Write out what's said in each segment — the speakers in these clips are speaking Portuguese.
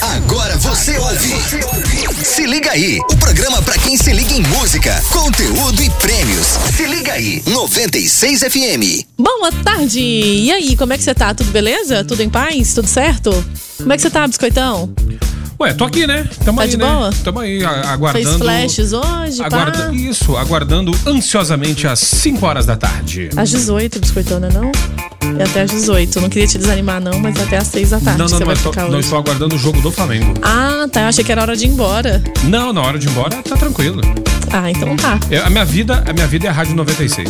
Agora você ouve. Se liga aí, o programa pra quem se liga em música, conteúdo e prêmios. Se liga aí, 96 FM. Boa tarde! E aí, como é que você tá? Tudo beleza? Tudo em paz? Tudo certo? Como é que você tá, biscoitão? Ué, tô aqui, né? Tamo Tá aí, de né? boa? Tamo aí, aguardando. Fez flashes hoje, aguarda- pá? Isso, aguardando ansiosamente às 5 horas da tarde. Às 18, biscoitão, né não? É até às 18. Não queria te desanimar, não, mas até às 6 da tarde não, não, você não, vai eu tô, não estou aguardando o jogo do Flamengo. Ah, tá. Eu achei que era hora de ir embora. Não, na hora de ir embora tá tranquilo. Ah, então tá. Eu- a minha vida, a minha vida é a Rádio 96.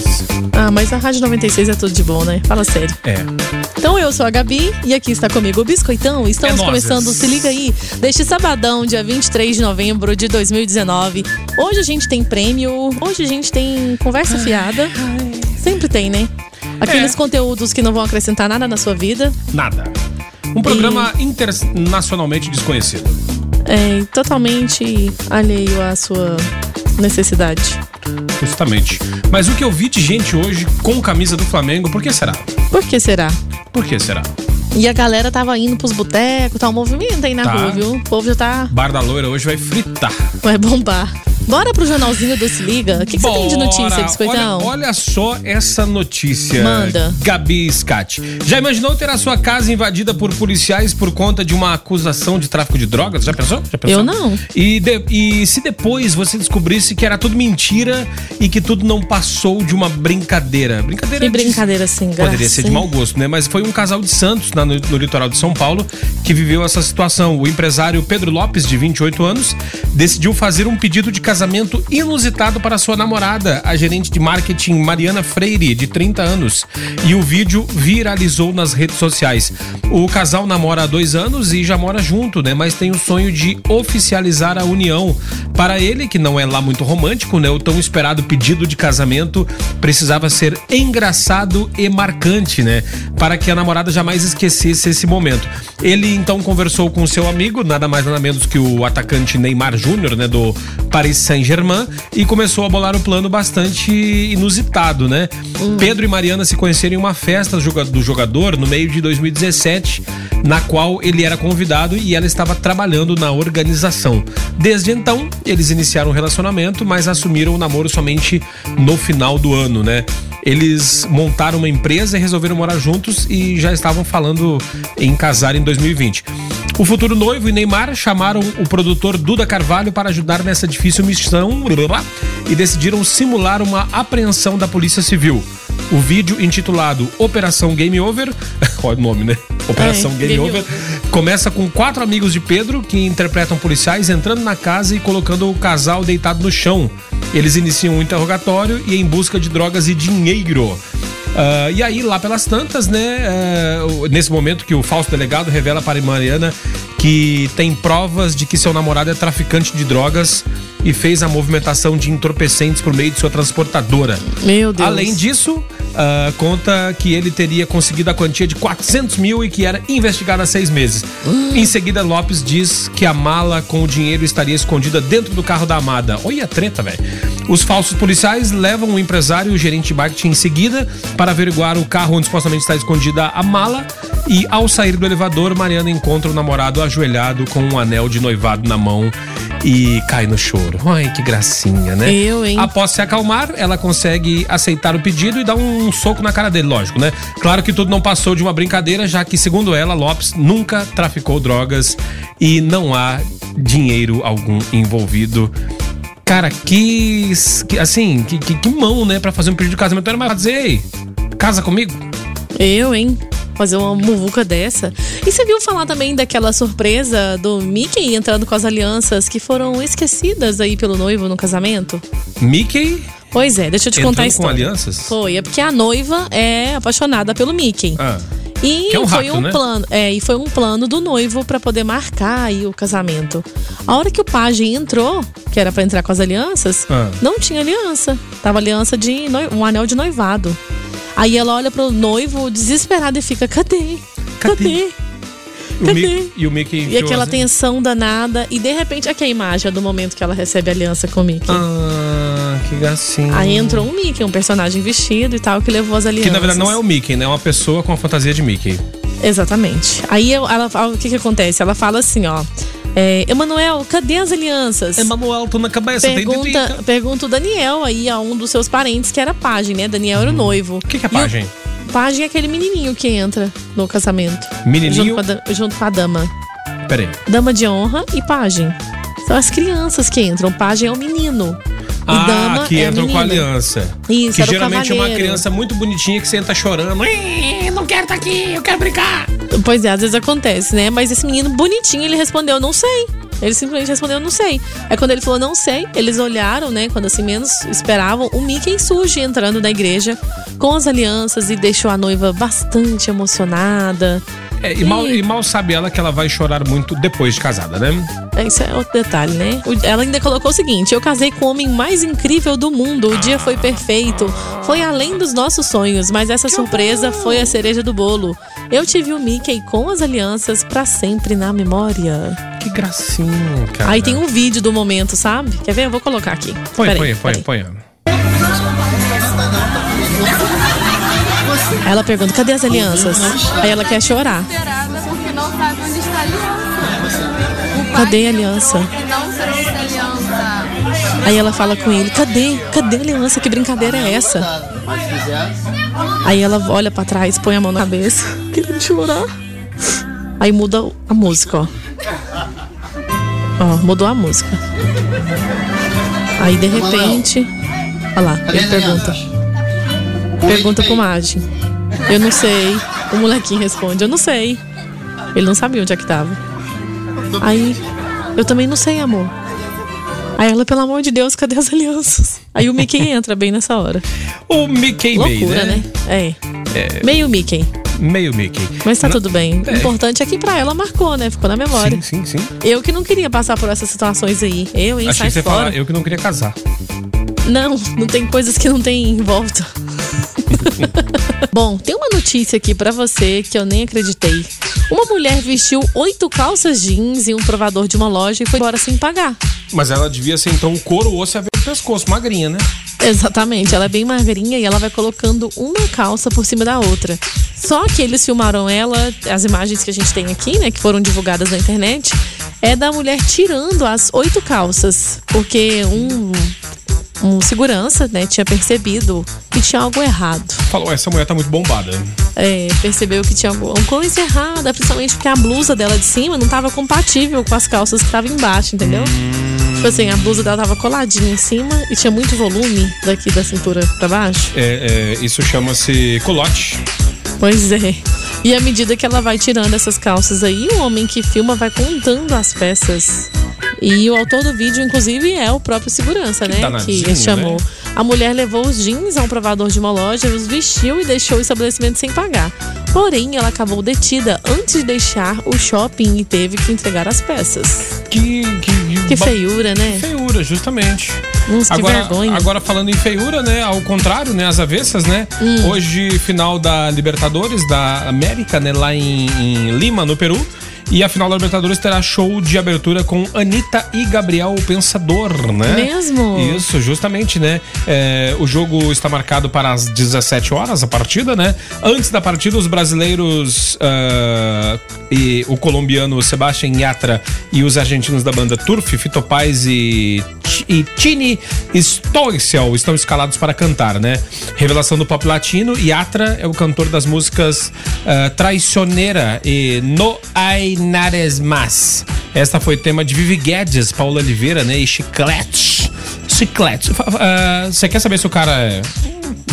Ah, mas a Rádio 96 é tudo de bom, né? Fala sério. É. Então eu sou a Gabi e aqui está comigo o Biscoitão. Estamos É começando, se liga aí, deste sabadão, dia 23 de novembro de 2019. Hoje a gente tem prêmio, hoje a gente tem conversa fiada. Sempre tem, né? Aqueles É. conteúdos que não vão acrescentar nada na sua vida. Nada. Um programa internacionalmente desconhecido. É totalmente alheio à sua necessidade. Justamente. Mas o que eu vi de gente hoje com camisa do Flamengo, por que será? Por que será? Por que será? E a galera tava indo pros botecos, tá um movimento aí na Tá. rua, viu? O povo já tá. Bar da Loira hoje vai fritar. Vai bombar. Bora pro jornalzinho do Se Liga? O que, que você tem de notícia. Biscoitão? Olha, olha só essa notícia. Manda. Gabi Scatti. Já imaginou ter a sua casa invadida por policiais por conta de uma acusação de tráfico de drogas? Já pensou? Já pensou? Eu não. E, de- e se depois você descobrisse que era tudo mentira e que tudo não passou de uma brincadeira? Brincadeira Que de- brincadeira sem graça. Poderia ser de mau gosto, né? Mas foi um casal de Santos, na- no, no litoral de São Paulo, que viveu essa situação. O empresário Pedro Lopes, de 28 anos, decidiu fazer um pedido de casamento inusitado para sua namorada, a gerente de marketing Mariana Freire, de 30 anos. E o vídeo viralizou nas redes sociais. O casal namora há dois anos e já mora junto, né? Mas tem o sonho de oficializar a união. Para ele, que não é lá muito romântico, né? O tão esperado pedido de casamento precisava ser engraçado e marcante, né? Para que a namorada jamais esquecesse esse momento. Ele então conversou com seu amigo, nada mais nada menos que o atacante Neymar Júnior, né? Do Paris Saint-Germain, e começou a bolar um plano bastante inusitado, né? Pedro e Mariana se conheceram em uma festa do jogador no meio de 2017, na qual ele era convidado e ela estava trabalhando na organização. Desde então, eles iniciaram um relacionamento, mas assumiram o namoro somente no final do ano, né? Eles montaram uma empresa e resolveram morar juntos e já estavam falando em casar em 2020. O futuro noivo e Neymar chamaram o produtor Duda Carvalho para ajudar nessa difícil missão e decidiram simular uma apreensão da Polícia Civil. O vídeo intitulado Operação Game Over, olha o nome, né? Operação É, Game, Game Over, Over. começa com quatro amigos de Pedro que interpretam policiais entrando na casa e colocando o casal deitado no chão. Eles iniciam um interrogatório e em busca de drogas e dinheiro. Ah, e aí, lá pelas tantas, né? o- nesse momento que o falso delegado revela para Mariana que tem provas de que seu namorado é traficante de drogas e fez a movimentação de entorpecentes por meio de sua transportadora. Meu Deus. Além disso, ah, conta que ele teria conseguido a quantia de 400 mil e que era investigado há seis meses. Em seguida, Lopes diz que a mala com o dinheiro estaria escondida dentro do carro da amada. Olha a treta, velho. Os falsos policiais levam o empresário e o gerente de marketing em seguida para averiguar o carro onde supostamente está escondida a mala. E ao sair do elevador, Mariana encontra o namorado ajoelhado com um anel de noivado na mão e cai no choro. Ai, que gracinha, né? Eu, hein? Após se acalmar, ela consegue aceitar o pedido e dar um soco na cara dele, lógico, né? Claro que tudo não passou de uma brincadeira, já que, segundo ela, Lopes nunca traficou drogas e não há dinheiro algum envolvido. Cara, que. que- assim, que, que, que mão, né? Pra fazer um pedido de casamento. Era mais ei, casa comigo? Eu, hein? Fazer uma muvuca dessa. E você viu falar também daquela surpresa do Mickey entrando com as alianças que foram esquecidas aí pelo noivo no casamento? Mickey Pois é, deixa eu te contar a entrando com história. alianças? Foi, é porque a noiva é apaixonada pelo Mickey. Ah, E é um foi rato, um né? plano, é, e foi um plano do noivo pra poder marcar aí o casamento. A hora que o pajem entrou, que era pra entrar com as alianças, Ah. não tinha aliança. Tava aliança de um anel de noivado. Aí ela olha pro noivo desesperada e fica: "Cadê? Cadê?" Cadê? E o Mickey E aquela tensão danada e de repente aqui é a imagem do momento que ela recebe a aliança com o Mickey. Ah, que gracinha. Aí entrou um Mickey, um personagem vestido e tal, que levou as alianças. Que na verdade não é o Mickey, né? É uma pessoa com a fantasia de Mickey. Exatamente. Aí ela, o que que acontece? Ela fala assim, ó. É, Emanuel, cadê as alianças? Emanuel, tô na cabeça, tem Pergunta, dedica. pergunta o Daniel aí a um dos seus parentes, que era pajem, né? Daniel era o noivo. Uhum. O que, que é o- pajem? Pajem é aquele menininho que entra no casamento. Menininho? Junto com, a, junto com a dama. Peraí. Dama de honra e pajem. São as crianças que entram. Pajem é o menino. E Ah, dama que é entram com a menina. aliança. Isso, que geralmente é uma criança muito bonitinha que senta chorando. "Ih, Não quero estar aqui, eu quero brincar. Pois é, às vezes acontece, né? Mas esse menino bonitinho, ele respondeu, não sei. Ele simplesmente respondeu, não sei. Aí quando ele falou, não sei, eles olharam, né? Quando assim menos esperavam, o Mickey surge entrando na igreja com as alianças e deixou a noiva bastante emocionada. É, e, mal, e mal sabe ela que ela vai chorar muito depois de casada, né? Isso é outro detalhe, né? Ela ainda colocou o seguinte: Eu casei com o homem mais incrível do mundo. O dia foi perfeito. Foi além dos nossos sonhos, mas essa surpresa foi a cereja do bolo. Eu tive o Mickey com as alianças pra sempre na memória. Que gracinha, cara. Aí tem um vídeo do momento, sabe? Quer ver? Eu vou colocar aqui. Põe, Peraí, põe, põe, peraí. põe. Ela pergunta: cadê as alianças? Aí ela quer chorar. porque não sabe onde está a aliança. Cadê a aliança? Aí ela fala com ele: cadê? Cadê a aliança? Que brincadeira é essa? Aí ela olha pra trás, põe a mão na cabeça, querendo chorar. Aí muda a música, ó. Ó, mudou a música. Aí de repente. Olha lá, ele pergunta. Pergunta pro Magem. Eu não sei. O molequinho responde, eu não sei. Ele não sabia onde é que tava. Aí, eu também não sei, amor. Aí ela, pelo amor de Deus, cadê as alianças? Aí o Mickey entra bem nessa hora. O Mickey Loucura, né? né? É. Meio Mickey. Meio Mickey. Mas tá Na- tudo bem. O É. importante é que pra ela marcou, né? Ficou na memória. Sim, sim, sim. Eu que não queria passar por essas situações aí. Eu, hein? Achei Sai que você fora. falar, eu que não queria casar. Não, não tem coisas que não tem em volta. Bom, tem uma notícia aqui pra você que eu nem acreditei. Uma mulher vestiu oito calças jeans em um provador de uma loja e foi embora sem pagar. Mas ela devia ser então o couro, o osso e veia do pescoço, magrinha, né? Exatamente, ela é bem magrinha e ela vai colocando uma calça por cima da outra. Só que eles filmaram ela, as imagens que a gente tem aqui, né, que foram divulgadas na internet, é da mulher tirando as oito calças, porque um um segurança, né, tinha percebido que tinha algo errado. Falou, essa mulher tá muito bombada. É, percebeu que tinha alguma coisa errada, principalmente porque a blusa dela de cima não estava compatível com as calças que estavam embaixo, entendeu? Tipo assim, a blusa dela tava coladinha em cima e tinha muito volume daqui da cintura pra baixo. É, é, isso chama-se colote. Pois é. E à medida que ela vai tirando essas calças aí, o homem que filma vai contando as peças. E o autor do vídeo, inclusive, é o próprio segurança, né? danadinho, Que chamou. né? A mulher levou os jeans a um provador de uma loja, os vestiu e deixou o estabelecimento sem pagar. Porém, ela acabou detida antes de deixar o shopping e teve que entregar as peças. Que, que, Que feiura, né? Feiura, justamente. Que agora, vergonha. agora falando em feiura, né? Ao contrário, né? As avessas, né? Hum. Hoje, final da Libertadores da América, né? Lá em, em Lima, no Peru. E a final da Libertadores terá show de abertura com Anitta e Gabriel o Pensador, né? Mesmo? Isso, justamente, né? É, o jogo está marcado para as 17 horas, a partida, né? Antes da partida, os brasileiros ah, e o colombiano Sebastián Yatra e os argentinos da banda Turf, Fito Paz e, e Tini Stoicel estão escalados para cantar, né? Revelação do pop latino, Yatra é o cantor das músicas ah, Traicioneira e No Hay Nares Más. Esta foi tema de Vivi Guedes, Paula Oliveira, né? E Chiclete. Chiclete. Ah, Você quer saber se o cara é-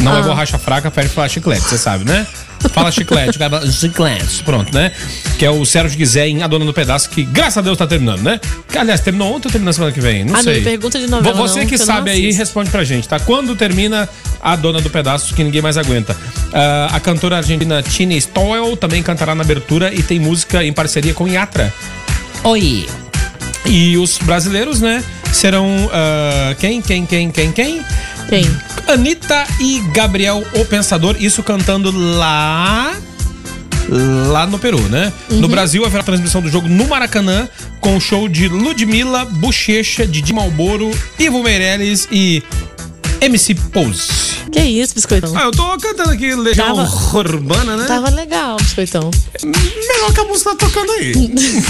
não é borracha fraca, pede falar chiclete, você sabe, né? Fala chiclete, cara chiclete, pronto, né? Que é o Sérgio Guizé em A Dona do Pedaço, que graças a Deus tá terminando, né? Que, aliás, terminou ontem ou termina semana que vem? Não Ah, não sei. me pergunta de novela, Vo- Você não, que não sabe aí, responde pra gente, tá? Quando termina A Dona do Pedaço, que ninguém mais aguenta? Ah, a cantora argentina Tini Stoel também cantará na abertura e tem música em parceria com Yatra. Oi! E os brasileiros, né? Serão ah, quem, quem, quem, quem, quem? Quem? Anitta e Gabriel o Pensador, isso cantando lá. Lá no Peru, né? No Brasil haverá transmissão do jogo no Maracanã, com o show de Ludmilla, Bochecha, Didi Malboro, Ivo Meirelles e MC Pose. Que isso, biscoitão? Ah, eu tô cantando aqui Legião Tava- Urbana, né? Tava legal, biscoitão. Melhor que a música tá tocando aí.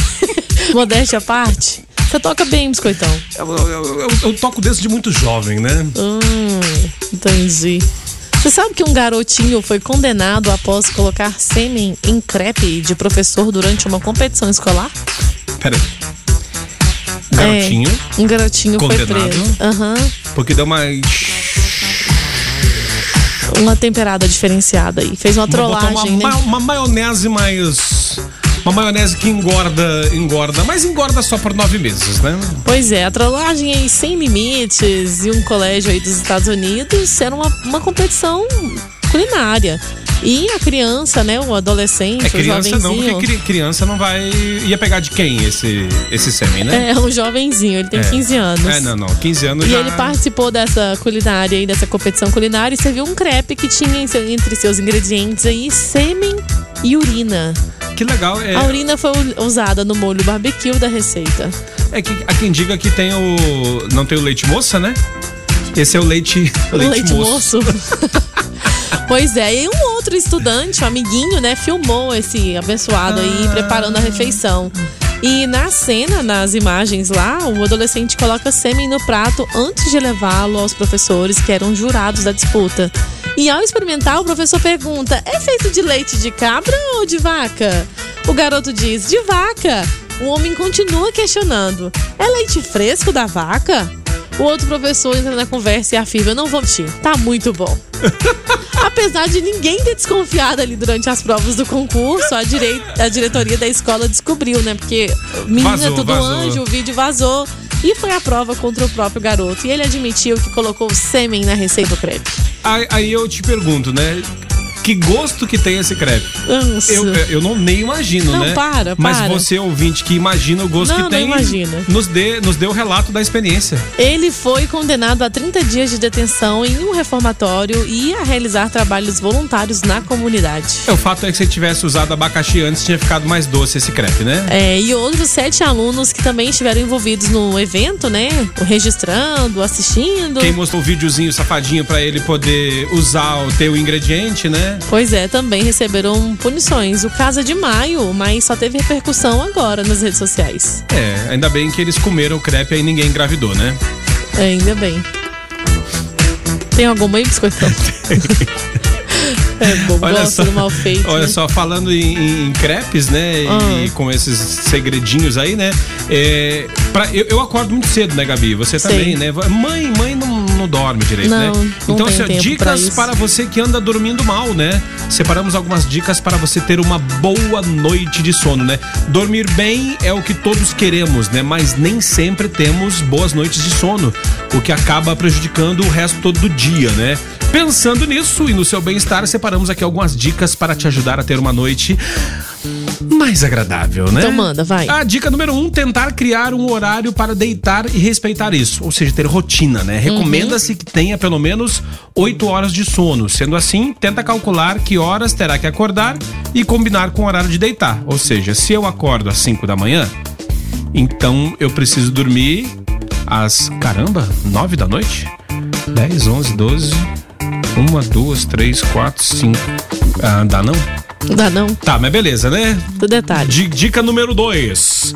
Modéstia à parte. Você toca bem, biscoitão. eu, eu- eu- eu toco desde muito jovem, né? Hum, entendi. Você sabe que um garotinho foi condenado após colocar sêmen em crepe de professor durante uma competição escolar? Pera aí. Garotinho, É, um garotinho Condenado? foi preso. Aham. porque deu uma. Uma temperada diferenciada aí. Fez uma trollagem, uma, né? ma- uma maionese mais. Uma maionese que engorda, engorda, mas engorda só por nove meses, né? Pois é, a trollagem aí sem limites e um colégio aí dos Estados Unidos era uma, uma competição culinária. E a criança, né, o adolescente, É o criança não, jovenzinho. porque cri- criança não vai. ia pegar de quem esse, esse sêmen, né? É, um jovenzinho, ele tem 15 anos. É, não, não. 15 anos E já. ele participou dessa culinária aí, dessa competição culinária e serviu um crepe que tinha entre seus ingredientes aí sêmen e urina. Que legal. É, A urina foi usada no molho barbecue da receita. é que há quem diga que tem o. Não tem o leite moça, né? Esse é o leite. O leite, moço. pois é, e um outro estudante, um amiguinho, né, filmou esse abençoado aí preparando a refeição. E na cena, nas imagens lá, o adolescente coloca sêmen no prato antes de levá-lo aos professores que eram jurados da disputa. E ao experimentar, o professor pergunta: é feito de leite de cabra ou de vaca? O garoto diz: de vaca. O homem continua questionando: é leite fresco da vaca? O outro professor entra na conversa e afirma: Eu não vou mentir, tá muito bom. Apesar de ninguém ter desconfiado ali durante as provas do concurso, a, direi- a diretoria da escola descobriu, né? Porque menina Vazou, tudo vazou. anjo, o vídeo vazou. E foi a prova contra o próprio garoto. E ele admitiu que colocou sêmen na receita do crepe. Aí, aí eu te pergunto, né? Que gosto que tem esse crepe? Nossa. Eu, eu não nem imagino, Não, né? para, Mas para. você, ouvinte, que imagina o gosto Não, que tem, imagina. Nos, dê, nos dê o relato da experiência. Ele foi condenado a 30 dias de detenção em um reformatório e a realizar trabalhos voluntários na comunidade. É, o fato é que se ele tivesse usado abacaxi antes, tinha ficado mais doce esse crepe, né? É, e outros sete alunos que também estiveram envolvidos no evento, né? Registrando, assistindo. Quem mostrou o videozinho safadinho pra ele poder usar o teu ingrediente, né? Pois é, também receberam punições. O caso é de maio, mas só teve repercussão agora nas redes sociais. É, ainda bem que eles comeram crepe e ninguém engravidou, né? É, ainda bem. Tem alguma aí, biscoitão? é bom, gosto do mal feito. olha né? só, falando em, em crepes, né? E, Ah. com esses segredinhos aí, né? É, pra- eu, eu acordo muito cedo, né, Gabi? Você Sei. também, né? Mãe, mãe não, não dorme direito, Não, né? não então, assim, dicas isso. para você que anda dormindo mal, né? Separamos algumas dicas para você ter uma boa noite de sono, né? Dormir bem é o que todos queremos, né? Mas nem sempre temos boas noites de sono, o que acaba prejudicando o resto todo do dia, né? Pensando nisso e no seu bem-estar, separamos aqui algumas dicas para te ajudar a ter uma noite mais agradável, né? Então manda, vai. A dica número um, tentar criar um horário para deitar e respeitar isso. Ou seja, ter rotina, né? Recomenda-se que tenha pelo menos 8 horas de sono. Sendo assim, tenta calcular que horas terá que acordar e combinar com o horário de deitar. Ou seja, se eu acordo às 5 da manhã, então eu preciso dormir às, caramba, 9 da noite? 10, 11, 12, 1, 2, 3, 4, 5. Ah, dá não? Não dá não? Tá, mas beleza, né? Do detalhe. Di- Dica número 2.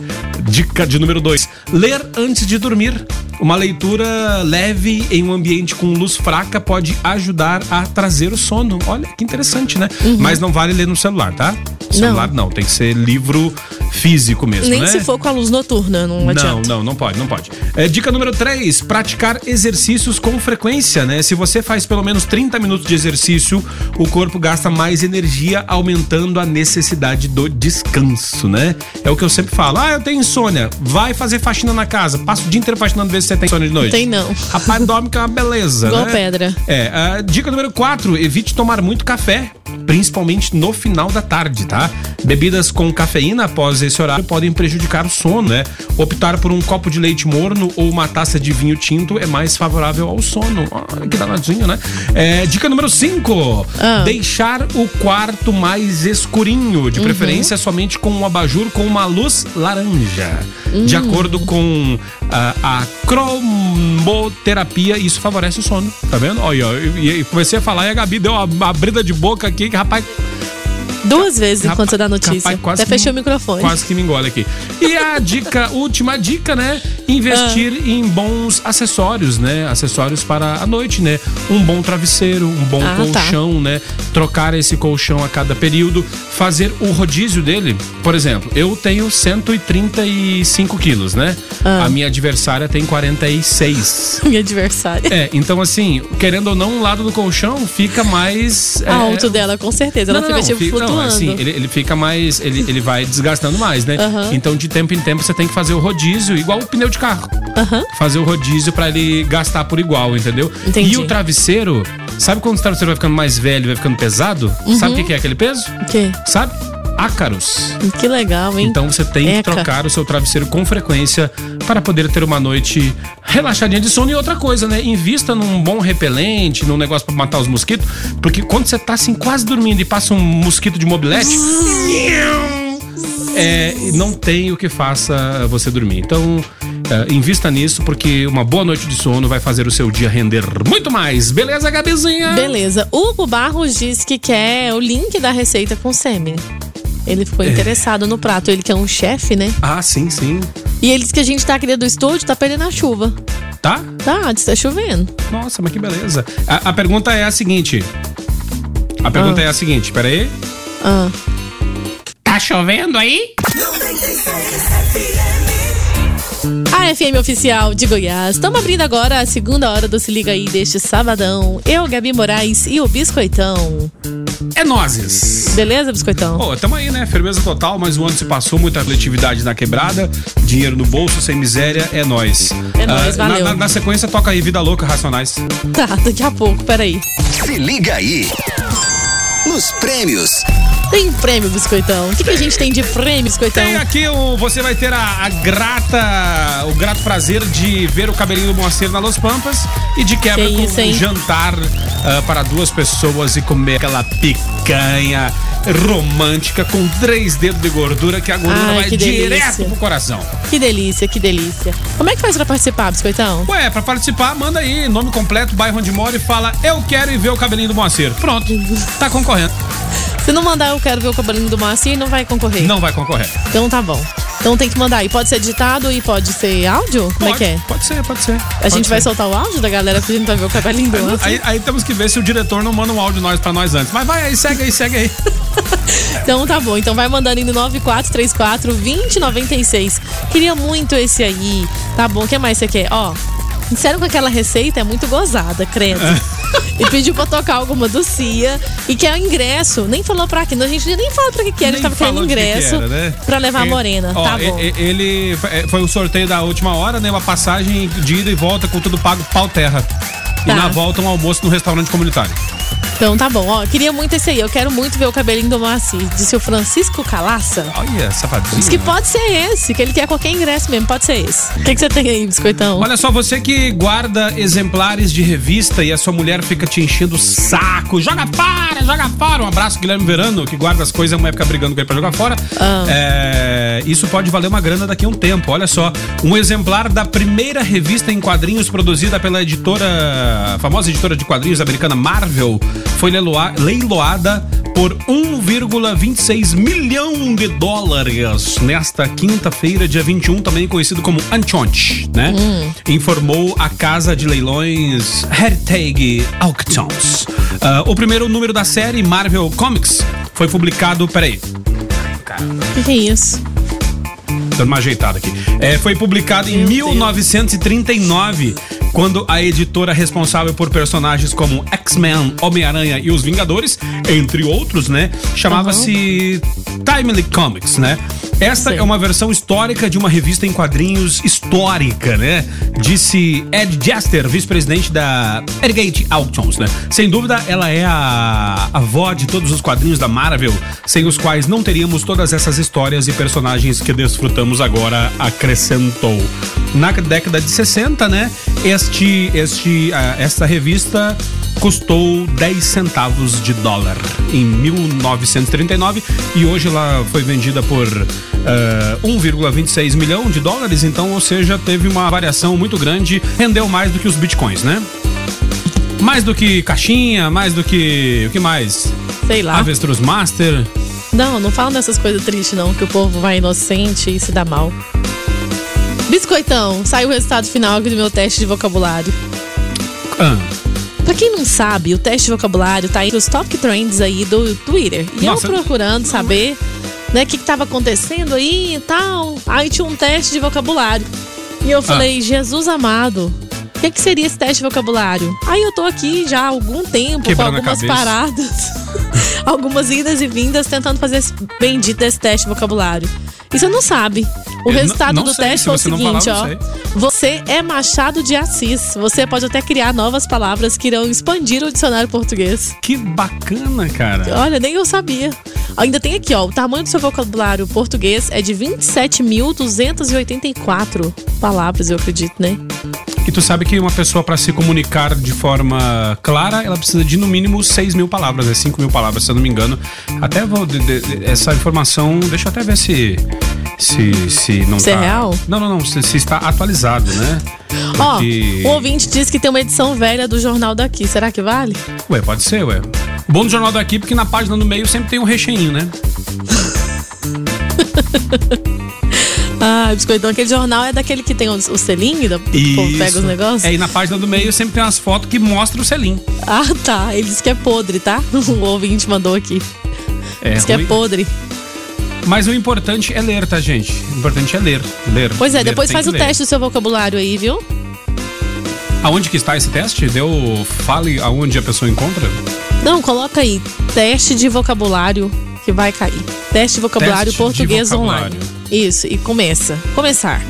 Dica de número 2. Ler antes de dormir. Uma leitura leve em um ambiente com luz fraca pode ajudar a trazer o sono. Olha, que interessante, né? Mas não vale ler no celular, tá? Celular não, tem que ser livro físico mesmo, Nem né? se for com a luz noturna, não Não, adianta. não, não pode, não pode. É, dica número 3, praticar exercícios com frequência, né? Se você faz pelo menos 30 minutos de exercício, o corpo gasta mais energia, aumentando a necessidade do descanso, né? É o que eu sempre falo. Ah, eu tenho insônia. Vai fazer faxina na casa. Passa o dia inteiro faxinando ver se você tem insônia de noite. Tem não. Rapaz, dorme que é uma beleza, Igual né? pedra. É, dica número 4, evite tomar muito café, principalmente no final da tarde, tá? Bebidas com cafeína após esse horário podem prejudicar o sono, né? Optar por um copo de leite morno ou uma taça de vinho tinto é mais favorável ao sono. Ah, que danadinho, né? É, dica número 5, Ah. deixar o quarto mais escurinho, Uhum. de preferência somente com um abajur com uma luz laranja. clínica. De acordo com a, a cromoterapia, isso favorece o sono. Tá vendo? Olha, e, e comecei a falar e a Gabi deu uma, uma brida de boca aqui que, rapaz, Duas vezes enquanto Rapaz- você dá notícia. rapaz, quase Até fechei o microfone. Quase que me engole aqui. E a dica, última dica, né? Investir Ah. em bons acessórios, né? Acessórios para a noite, né? Um bom travesseiro, um bom Ah, tá. colchão, né? Trocar esse colchão a cada período, fazer o rodízio dele. Por exemplo, eu tenho 135 quilos, né? Ah. A minha adversária tem 46. Minha adversária. É, então assim, querendo ou não, um lado do colchão fica mais. é, Alto dela, com certeza. Ela não, fica não, tipo fica-. Não, assim, ele, ele fica mais. Ele, ele vai desgastando mais, né? Aham. Então, de tempo em tempo, você tem que fazer o rodízio, igual o pneu de carro. Aham. Fazer o rodízio pra ele gastar por igual, entendeu? Entendi. E o travesseiro, sabe quando o travesseiro vai ficando mais velho, vai ficando pesado? Sabe o que que é aquele peso? O quê? Sabe? Ácaros. Que legal, hein? Então você tem que Eca. trocar o seu travesseiro com frequência para poder ter uma noite relaxadinha de sono. E outra coisa, né? Invista num bom repelente, num negócio para matar os mosquitos. Porque quando você tá assim quase dormindo e passa um mosquito de mobilete. É, não tem o que faça você dormir. Então, é, invista nisso, porque uma boa noite de sono vai fazer o seu dia render muito mais. Beleza, Gabizinha? Beleza. Hugo Barros disse que quer o link da receita com sêmen. Ele ficou É. interessado no prato. Ele que é um chefe, né? Ah, sim, sim. E ele disse que a gente tá aqui dentro do estúdio, tá perdendo a chuva. Tá? Tá, disse que tá chovendo. Nossa, mas que beleza. A, a pergunta é a seguinte. A pergunta Ah. é a seguinte, peraí. Ah. Tá chovendo aí? A FM Oficial de Goiás. Estamos abrindo agora a segunda hora do Se Liga Aí deste sabadão. Eu, Gabi Moraes e o Biscoitão. É nozes. Beleza, Biscoitão? Pô, tamo aí, né? Firmeza total, mais um ano se passou, muita coletividade na quebrada, dinheiro no bolso, sem miséria, é nóis. É nóis, na- valeu. Na, na sequência, toca aí Vida Louca, Racionais. Tá, daqui a pouco, peraí. Se liga aí. Nos prêmios. Tem prêmio, Biscoitão. O que, que a gente tem de prêmio, Biscoitão? Tem aqui, o, você vai ter a, a grata, o grato prazer de ver o cabelinho do Moacir na Los Pampas e de quebra Que com isso, um jantar ah, para duas pessoas e comer aquela picanha romântica com três dedos de gordura que a gordura Ai, vai direto pro coração. Que delícia, que delícia. Como é que faz pra participar, Biscoitão? Ué, pra participar, manda aí nome completo, bairro onde mora e fala eu quero ir ver o cabelinho do Moacir. Pronto, tá concorrendo. Se não mandar eu quero ver o cabelinho do Moacir, não vai concorrer. Não vai concorrer. Então tá bom. Então tem que mandar aí. Pode ser digitado e pode ser áudio? Como é Pode, que é? Pode ser, pode ser. A gente vai soltar o áudio da galera pedindo pra ver o cabelinho do Moacir? Aí, aí temos que ver se o diretor não manda um áudio nós pra nós antes. Mas vai aí, segue aí, segue aí. Então tá bom. Então vai mandando no 9434 2096. Queria muito esse aí. Tá bom. O que mais você quer? Ó. Disseram que aquela receita é muito gozada, credo. e pediu pra tocar alguma do Cia. E que é o ingresso. Nem falou pra quê. A gente nem fala pra que que era. A gente Nem tava querendo falou de que ingresso era, né? pra levar a morena. ó, tá bom. e- e- Ele é, foi o sorteio da última hora, né? Uma passagem de ida e volta com tudo pago pau terra. E Tá. na volta um almoço no restaurante comunitário. Então tá bom. Ó, queria muito esse aí. Eu quero muito ver o cabelinho do Moacir. Disse o Francisco Calaça. Olha, safadinho. Diz que pode ser esse, que ele quer qualquer ingresso mesmo, pode ser esse. O que, que você tem aí, biscoitão? Olha só, você que guarda exemplares de revista e a sua mulher fica te enchendo o saco. Joga fora, joga fora. Um abraço, Guilherme Verano, que guarda as coisas, uma época brigando com ele pra jogar fora. Ah. É, isso pode valer uma grana daqui a um tempo. Olha só, um exemplar da primeira revista em quadrinhos produzida pela editora, a famosa editora de quadrinhos americana Marvel, foi leiloa- leiloada por 1,26 milhão de dólares nesta quinta-feira, dia 21, também conhecido como Anchonch, né? Informou a casa de leilões Heritage Auctions. Ah, o primeiro número da série Marvel Comics foi publicado. Peraí. O que, que é isso? Dando uma ajeitada aqui. É, foi publicado em Meu 1939, quando a editora responsável por personagens como X-Men, Homem-Aranha e os Vingadores, entre outros, né? Chamava-se Timely Comics, né? Esta Sim. é uma versão histórica de uma revista em quadrinhos histórica, né? Disse Ed Jester, vice-presidente da Ergate Auctions, né? Sem dúvida, ela é a avó de todos os quadrinhos da Marvel, sem os quais não teríamos todas essas histórias e personagens que desfrutamos agora, acrescentou. Na década de 60, né? Este, este, ah, esta revista custou 10 centavos de dólar em 1939 e hoje ela foi vendida por uh, 1,26 milhão de dólares, então, ou seja, teve uma variação muito grande, rendeu mais do que os bitcoins, né? Mais do que caixinha, mais do que. O que mais? Sei lá. Avestruz Master. Não, não falam dessas coisas tristes, não, que o povo vai inocente e se dá mal. Biscoitão, saiu o resultado final aqui do meu teste de vocabulário. Ah, Pra quem não sabe, o teste de vocabulário tá entre os top trends aí do Twitter. E Nossa. eu procurando saber, né, o que, que tava acontecendo aí e tal. Aí tinha um teste de vocabulário. E eu falei, Jesus amado, o que, que seria esse teste de vocabulário? Aí eu tô aqui já há algum tempo, Quebrando com algumas paradas, algumas idas e vindas, tentando fazer esse bendito desse teste de vocabulário. E você não sabe. O Eu não- resultado não do sei, teste se foi o não seguinte, falar, ó. não. Você é Machado de Assis. Você pode até criar novas palavras que irão expandir o dicionário português. que bacana, cara. Olha, nem eu sabia. Ainda tem aqui, ó, o tamanho do seu vocabulário português é de 27.284 palavras, eu acredito, né? E tu sabe que uma pessoa, pra se comunicar de forma clara, ela precisa de no mínimo 6 mil palavras, é 5 mil palavras, se eu não me engano. Até vou. de- de- essa informação, deixa eu até ver se. Se, se não Se é tá. real? Não, não, não. Se, se está atualizado, né? Ó, Porque- o ouvinte diz que tem uma edição velha do jornal daqui. Será que vale? Ué, pode ser, ué. Bom do jornal daqui, porque na página do meio sempre tem um recheinho, né? Ah, biscoitão, aquele jornal é daquele que tem o, o selinho, da, que o povo pega os negócios? É, e na página do meio sempre tem umas fotos que mostram o selim. Ah, tá. Ele disse que é podre, tá? O ouvinte mandou aqui. É, Diz que é ruim. podre. Mas o importante é ler, tá, gente? O importante é ler. Ler. Pois é, Ler, depois faz o ler. teste do seu vocabulário aí, viu? Aonde que está esse teste? Deu. Fale aonde a pessoa encontra? Não, coloca aí. Teste de vocabulário que vai cair. Teste de vocabulário Teste de português vocabulário. online. Isso, e começa. Começar.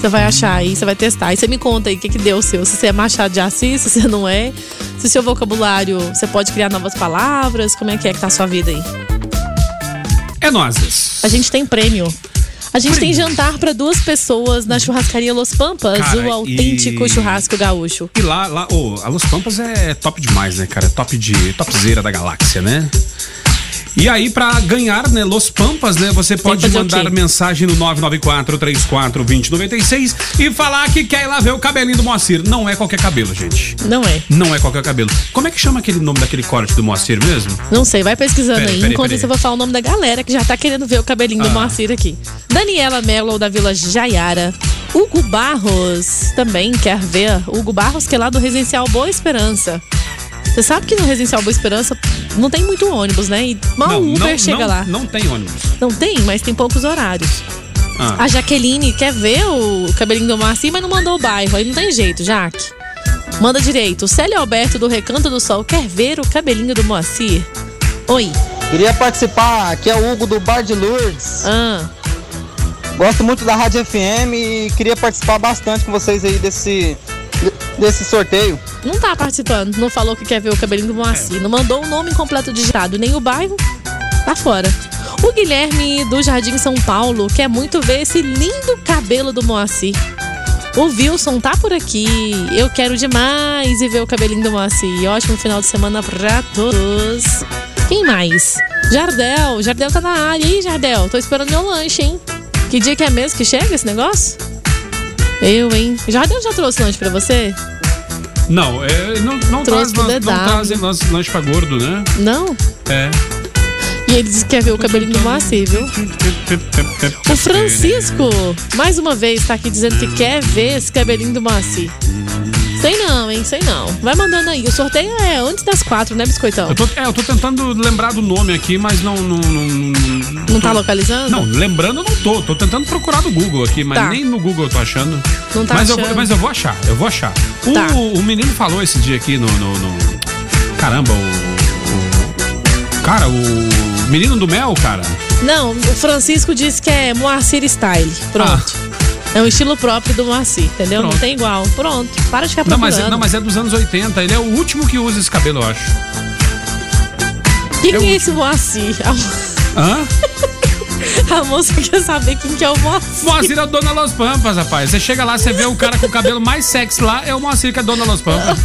Você vai achar aí, você vai testar. Aí você me conta aí o que, que deu o seu. Se você é Machado de Assis, se você não é. Se o seu vocabulário, você pode criar novas palavras. Como é que é que tá a sua vida aí? É nozes. A gente tem prêmio. A gente tem jantar para duas pessoas na churrascaria Los Pampas, Cara, o autêntico e- churrasco gaúcho. E lá, lá, ô, a Los Pampas é top demais, né, cara? Top de. Topzera da galáxia, né? E aí, pra ganhar, né, Los Pampas, né, você pode mandar mensagem no 994-34-2096 e falar que quer ir lá ver o cabelinho do Moacir. Não é qualquer cabelo, gente. Não é? Não é qualquer cabelo. Como é que chama aquele nome daquele corte do Moacir mesmo? Não sei, vai pesquisando Peraí, aí. Enquanto isso, eu vou falar o nome da galera que já tá querendo ver o cabelinho do Ah. Moacir aqui. Daniela Mello, da Vila Jaiara. Hugo Barros também quer ver. Hugo Barros, que é lá do Residencial Boa Esperança. Você sabe que no Residencial Boa Esperança não tem muito ônibus, né? E mal o Uber chega não, lá. Não tem ônibus. Não tem, mas tem poucos horários. Ah. A Jaqueline quer ver o cabelinho do Moacir, mas não mandou o bairro. Aí não tem jeito, Jaque. Manda direito. O Célio Alberto do Recanto do Sol quer ver o cabelinho do Moacir. Oi. Queria participar, aqui é o Hugo do Bar de Lourdes. Ah, Gosto muito da Rádio FM e queria participar bastante com vocês aí desse, desse sorteio. Não tá participando. Não falou que quer ver o cabelinho do Moacir. Não mandou o nome completo digitado, nem o bairro. Tá fora. O Guilherme do Jardim São Paulo quer muito ver esse lindo cabelo do Moacir. O Wilson tá por aqui. Eu quero demais ir ver o cabelinho do Moacir. Ótimo final de semana pra todos. Quem mais? Jardel. Jardel tá na área. Ih, Jardel, tô esperando meu lanche, hein? Que dia que é mesmo que chega esse negócio? Eu, hein? Jardel já trouxe lanche pra você? Não, é, não, não traz, não DW. trazem lanche, lanche pra gordo, né? Não? É. E ele disse que quer ver o cabelinho do Moacir, viu? O Francisco, mais uma vez, tá aqui dizendo que quer ver esse cabelinho do Moacir. Sei não, hein? Sei não. Vai mandando aí. O sorteio é antes das quatro, né, Biscoitão? Eu tô, é, eu tô tentando lembrar do nome aqui, mas não. Não, não, não, Não tá tô- localizando? Não, lembrando eu não tô. Tô tentando procurar no Google aqui, mas Tá. nem no Google eu tô achando. Não tá mas, eu, achando. vou- mas eu vou achar, eu vou achar. O, Tá. o menino falou esse dia aqui no. no- no- Caramba, o, o- Cara, o menino do mel, cara. Não, o Francisco disse que é Moacir Style. Pronto. É um estilo próprio do Moacir, entendeu? Não Pronto. tem igual. Pronto. Para de ficar Não mas, não, mas é dos anos 80. Ele é o último que usa esse cabelo, eu acho. Quem é o é esse Moacir? Hã? a moça quer saber quem que é o Moacir. Moacir é o dono Los Pampas, rapaz. Você chega lá, você vê o cara com o cabelo mais sexy lá, é o Moacir que é dono Los Pampas.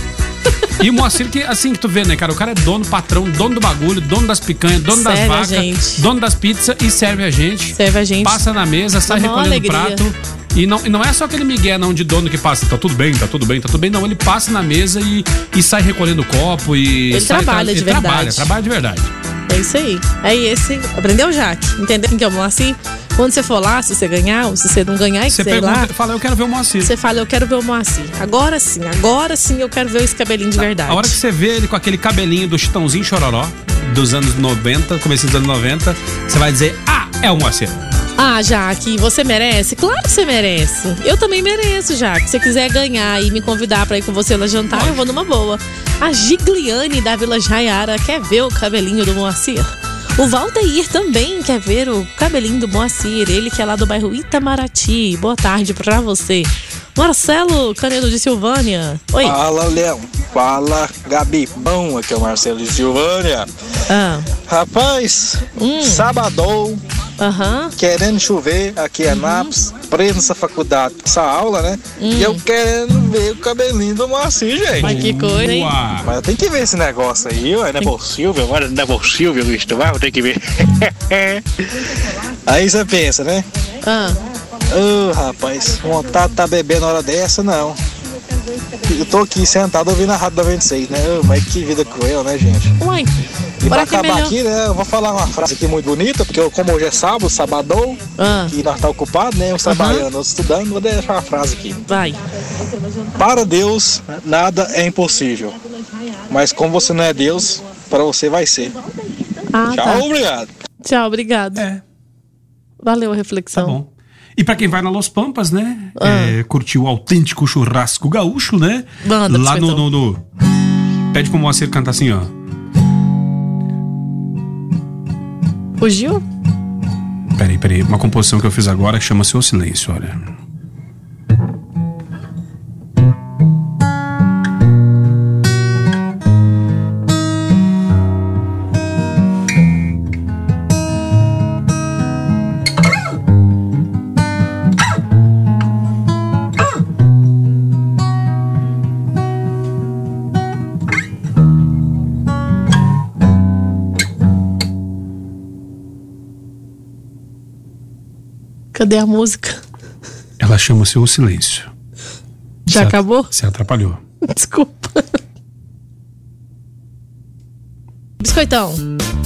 E o Moacir, que assim que tu vê, né, cara? O cara é dono, patrão, dono do bagulho, dono das picanhas, dono das Serve a vacas, dono das pizzas e serve a gente. Serve a gente. Passa na mesa, sai recolhendo o prato. E não, e não é só aquele migué não de dono que passa, tá tudo bem, tá tudo bem, tá tudo bem. Não, ele passa na mesa e, e sai recolhendo o copo e. Ele sai trabalha tra- de ele Trabalha, verdade. trabalha de verdade. É isso aí. É esse. Aprendeu, Jaque? Entendeu quem que é o Moacir? Quando você for lá, se você ganhar, ou se você não ganhar, Você sei lá, pergunta, fala, eu quero ver o Moacir. você fala, eu quero ver o Moacir. Agora sim, agora sim eu quero ver esse cabelinho de verdade. A hora que você vê ele com aquele cabelinho do Chitãozinho Chororó, dos anos 90, começo dos anos 90, você vai dizer, ah, é o Moacir. Ah, Jaque, você merece? Claro que você merece. Eu também mereço, Jaque. Se você quiser ganhar e me convidar pra ir com você lá jantar, eu vou numa boa. A Gigliane da Vila Jaiara quer ver o cabelinho do Moacir. O Valdeir também quer ver o cabelinho do Moacir. Ele que é lá do bairro Itamaraty. Boa tarde pra você. Marcelo Canedo de Silvânia. Oi. Fala, Léo. Fala, Gabi. Bom, aqui é o Marcelo de Silvânia. Ah, Rapaz, Hum. sabadão, aham. querendo chover aqui Uhum. em Anápolis, preso nessa faculdade, essa aula, né? E eu querendo ver o cabelinho do Moacir, gente. Hum. Mas que coisa, hein? Uá. Mas eu tenho que ver esse negócio aí, ué, não é possível, agora não é possível isso, vai, eu tenho que ver. aí você pensa, né? Ah, Ô, rapaz, vontade de tá bebendo hora dessa, não. Eu tô aqui sentado ouvindo a Rádio 96, né? Ô, mas que vida cruel, né, gente? uai. E pra acabar melhor. aqui, né, eu vou falar uma frase aqui muito bonita, porque eu, como hoje é sábado, sabadão, Ah, e nós tá ocupado, né, uns trabalhando, outros estudando, vou deixar uma frase aqui. vai. Para Deus, nada é impossível. Mas como você não é Deus, para você vai ser. Ah, Tchau, tá. obrigado. Tchau, obrigado. É, Valeu a tá reflexão. bom. E pra quem vai na Los Pampas, né? Ah. É, curtir o autêntico churrasco gaúcho, né? Manda, Lá no, no, no- Pede pro Moacir cantar assim, ó. Fugiu? Peraí, peraí. Uma composição que eu fiz agora que chama-se O Silêncio, olha. Cadê a música? Ela chama-se O Silêncio. Já Você- acabou? Você atrapalhou. Desculpa. Biscoitão,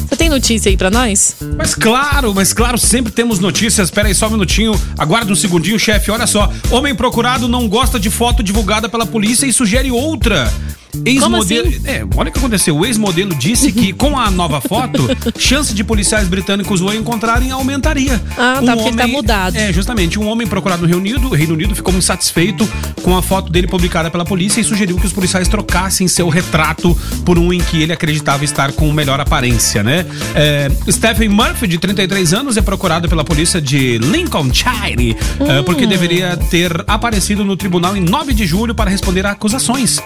você tem notícia aí pra nós? Mas claro, mas claro, sempre temos notícias. Espera aí só um minutinho. Aguarda um segundinho, chefe. Olha só. Homem procurado não gosta de foto divulgada pela polícia e sugere outra. Ex-modelo. assim? É, olha o que aconteceu. O ex-modelo disse que com a nova foto, chance de policiais britânicos o encontrarem aumentaria. Ah, tá, porque ele tá mudado. É, justamente. Um homem procurado no Reino Unido, Reino Unido ficou insatisfeito com a foto dele publicada pela polícia e sugeriu que os policiais trocassem seu retrato por um em que ele acreditava estar com melhor aparência, né? É, Stephen Murphy, de 33 anos, é procurado pela polícia de Lincolnshire é, porque deveria ter aparecido no tribunal em 9 de julho para responder a acusações.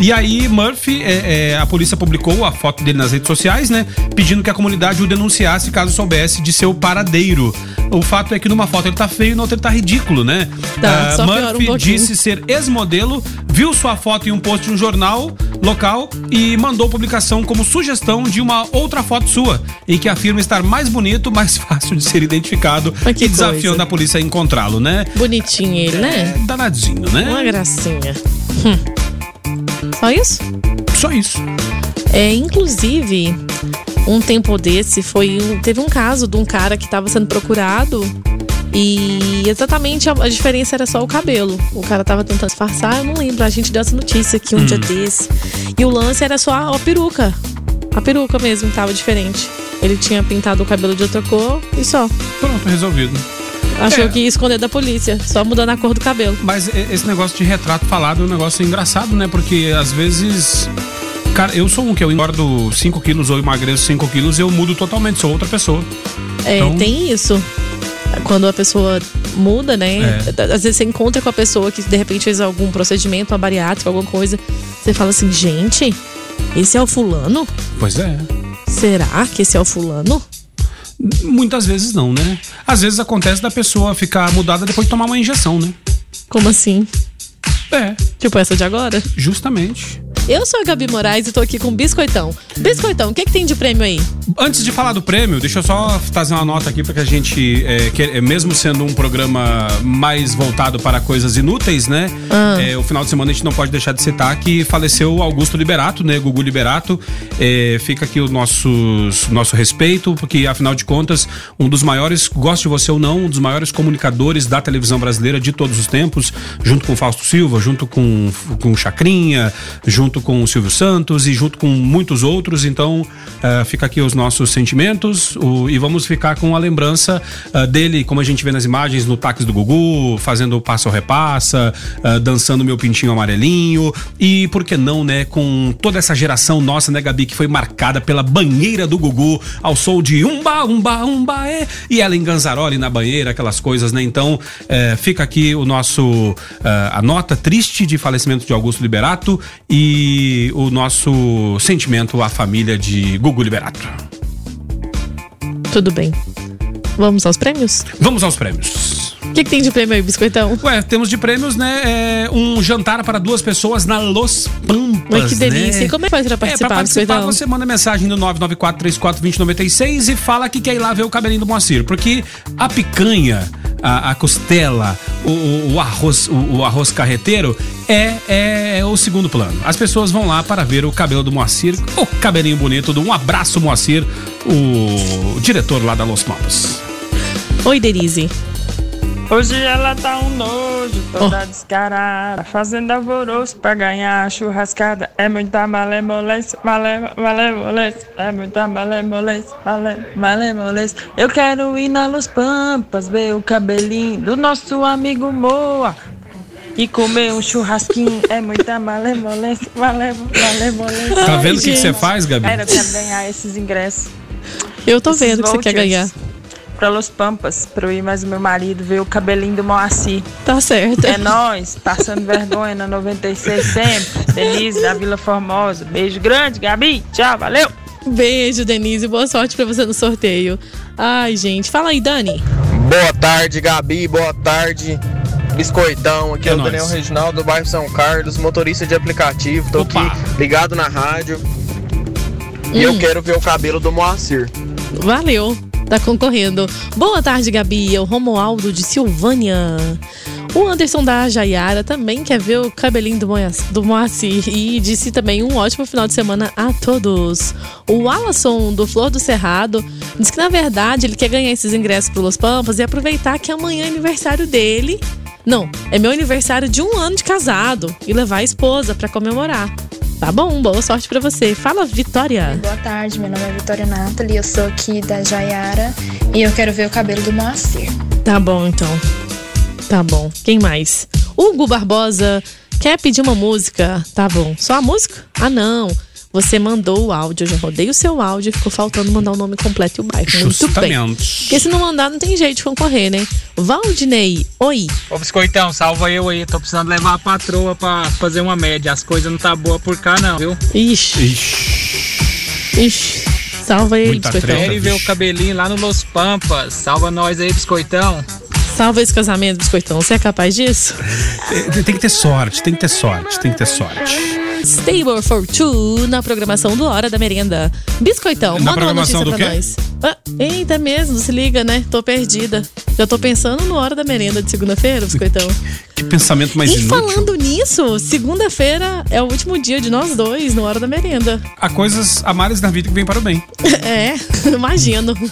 E aí, Murphy, é, é, a polícia publicou a foto dele nas redes sociais, né? Pedindo que a comunidade o denunciasse caso soubesse de seu paradeiro. O fato é que numa foto ele tá feio e na outra ele tá ridículo, né? Tá, Ah, um Murphy pouquinho. disse ser ex-modelo, viu sua foto em um post de um jornal local e mandou publicação como sugestão de uma outra foto sua, em que afirma estar mais bonito, mais fácil de ser identificado Mas que e desafiando coisa. a polícia a encontrá-lo, né? Bonitinho ele, né? É, danadinho, né? Uma gracinha. Hum. Só isso? Só isso. É, inclusive, um tempo desse foi teve um caso de um cara que estava sendo procurado e exatamente a, a diferença era só o cabelo. O cara tava tentando disfarçar, eu não lembro. A gente deu essa notícia aqui um dia desse. E o lance era só a, a peruca. A peruca mesmo tava diferente. Ele tinha pintado o cabelo de outra cor e só. Pronto, resolvido. Achou É. que ia esconder da polícia, só mudando a cor do cabelo. Mas esse negócio de retrato falado é um negócio engraçado, né? Porque às vezes. Cara, eu sou um que eu engordo 5 quilos ou emagreço 5 quilos, eu mudo totalmente, sou outra pessoa. É, Então- tem isso. Quando a pessoa muda, né? É. Às vezes você encontra com a pessoa que de repente fez algum procedimento, uma bariátrica, alguma coisa. Você fala assim, gente, esse é o fulano? Pois é. Será que esse é o fulano? Muitas vezes não, né? Às vezes acontece da pessoa ficar mudada depois de tomar uma injeção, né? Como assim? É, Tipo essa de agora? justamente. Eu sou a Gabi Moraes e tô aqui com o Biscoitão. Biscoitão, o que, que tem de prêmio aí? Antes de falar do prêmio, deixa eu só fazer uma nota aqui para que a gente, é, que, é, mesmo sendo um programa mais voltado para coisas inúteis, né? É, o final de semana a gente não pode deixar de citar que faleceu Augusto Liberato, né? Gugu Liberato. É, fica aqui o nosso, nosso respeito, porque afinal de contas, um dos maiores, goste você ou não, um dos maiores comunicadores da televisão brasileira de todos os tempos, junto com Fausto Silva, junto com, com Chacrinha, junto com o Silvio Santos e junto com muitos outros. Então, eh, fica aqui os nossos sentimentos o- e vamos ficar com a lembrança eh, dele, como a gente vê nas imagens, no táxi do Gugu, fazendo o passo ou repassa, eh, dançando meu pintinho amarelinho e, por que não, né, com toda essa geração nossa, né, Gabi, que foi marcada pela banheira do Gugu ao som de umba, umba, umba, é, e ela em Ganzaroli na banheira, aquelas coisas, né? Então, fica aqui o nosso, a nota triste de falecimento de Augusto Liberato e o nosso sentimento à família de Gugu Liberato. Tudo bem. Vamos aos prêmios? Vamos aos prêmios. O que, que tem de prêmio aí, Biscoitão? Ué, temos de prêmios, né? é, um jantar para duas pessoas na Los Pampas. Ai, que delícia. Né? E como é que faz pra É, pra participar, participar, Biscoitão? você manda mensagem no 994-34-2096 e fala que quer ir lá ver o cabelinho do Moacir. Porque a picanha, a, a costela, o, o- o arroz, o, o arroz carreteiro é, é, é o segundo plano. As pessoas vão lá para ver o cabelo do Moacir, o cabelinho bonito do Um Abraço Moacir, o diretor lá da Los Pampas. Oi, Denise. Hoje ela tá um nojo, toda descarada, fazendo alvoroço pra ganhar a churrascada. É muita malemolência, malem, malemolência, é muita malemolência, malem, malemolência. Eu quero ir na Los Pampas, ver o cabelinho do nosso amigo Moa. E comer um churrasquinho é muita malemolência, malem, malemolência. Tá vendo o que, você faz, Gabi? Era, eu quero ganhar esses ingressos. Eu tô esses vendo que você quer ganhar. Pra Los Pampas, pra eu ir mais o meu marido ver o cabelinho do Moacir. Tá certo. É nós, passando vergonha na 96 sempre. Denise da Vila Formosa. Beijo grande, Gabi. Tchau, valeu. Beijo, Denise. Boa sorte pra você no sorteio. Ai, gente. Fala aí, Dani. Boa tarde, Gabi. Boa tarde, Biscoitão. Aqui é, É o. Daniel Reginaldo do bairro São Carlos, motorista de aplicativo. Tô Opa. aqui ligado na rádio. E eu quero ver o cabelo do Moacir. Valeu. Tá concorrendo. Boa tarde, Gabi. É o Romualdo de Silvânia. O Anderson da Jaiara também quer ver o cabelinho do, do Moacir e disse também um ótimo final de semana a todos. O Alasson do Flor do Cerrado diz que na verdade ele quer ganhar esses ingressos pro Los Pampas e aproveitar que amanhã é aniversário dele. Não, é meu aniversário de um ano de casado e levar a esposa pra comemorar. Tá bom, boa sorte pra você. Fala, Vitória. Boa tarde, meu nome é Vitória Nathalie, eu sou aqui da Jaiara e eu quero ver o cabelo do Moacir. Tá bom, então. Tá bom. Quem mais? Hugo Barbosa quer pedir uma música. Tá bom. Só a música? Ah, não. Você mandou o áudio, eu já rodei o seu áudio, ficou faltando mandar o nome completo e o bairro. Muito bem. Justamente. Porque se não mandar, não tem jeito de concorrer, né? Valdinei, oi. Ô Biscoitão, salva eu aí. Tô precisando levar a patroa pra fazer uma média. As coisas não tá boa por cá, não, viu? Ixi, Ixi. ixi. Salva ele, Muita biscoitão. treta. Ver o cabelinho lá no Los Pampas. Salva nós aí, Biscoitão. Salva esse casamento, biscoitão. Você é capaz disso? Tem que ter sorte, tem que ter sorte, tem que ter sorte. Stable for Two na programação do Hora da Merenda. Biscoitão, Na manda uma notícia pra quê? nós. Ah, eita mesmo, se liga, né? Tô perdida. Já tô pensando no Hora da Merenda de segunda-feira, Biscoitão. Que pensamento mais e inútil. falando nisso, segunda-feira é o último dia de nós dois no Hora da Merenda. Há coisas amares na vida que vêm para o bem. É, imagino.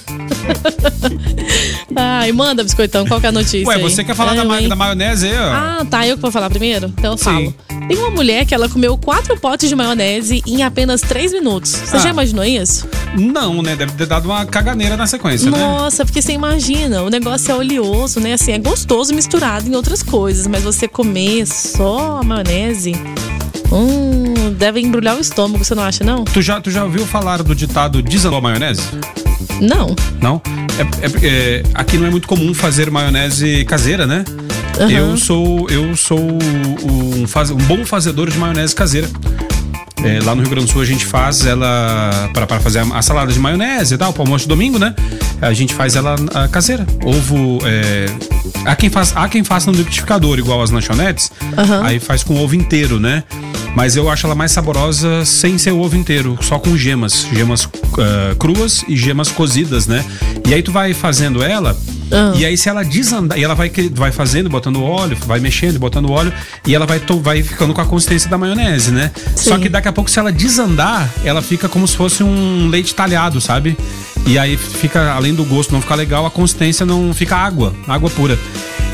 Ai, manda, Biscoitão, qual que é a notícia Ué, aí? você quer falar É, da, ma- da maionese aí, ó? Ah, tá. Eu que vou falar primeiro? Então eu Sim. falo. Tem uma mulher que ela comeu quatro potes de maionese em apenas três minutos. Você Ah. já imaginou isso? Não, né? Deve ter dado uma caganeira na sequência, né? Nossa, porque você imagina, o negócio é oleoso, né? Assim, é gostoso misturado em outras coisas, mas você comer só a maionese, hum, deve embrulhar o estômago, você não acha, não? Tu já, tu já ouviu falar do ditado desandou a maionese? Não. Não? É, é- é- aqui não é muito comum fazer maionese caseira, né? Aham. Eu sou eu sou um, faz- um bom fazedor de maionese caseira. É, lá no Rio Grande do Sul a gente faz ela para fazer a, a salada de maionese e tal, para almoço de domingo, né? A gente faz ela ah, caseira. Ovo. É, há, quem faz, há quem faça no liquidificador, igual as lanchonetes. Aham. Aí faz com ovo inteiro, né? Mas eu acho ela mais saborosa sem ser o ovo inteiro, só com gemas. Gemas ah, cruas e gemas cozidas, né? E aí tu vai fazendo ela. Ah. E aí, se ela desandar, e ela vai, vai fazendo, botando óleo, vai mexendo, botando óleo, e ela vai, to- vai ficando com a consistência da maionese, né? Só Sim. que daqui a pouco, se ela desandar, ela fica como se fosse um leite talhado, sabe? E aí fica, além do gosto não ficar legal, a consistência não fica água, água pura.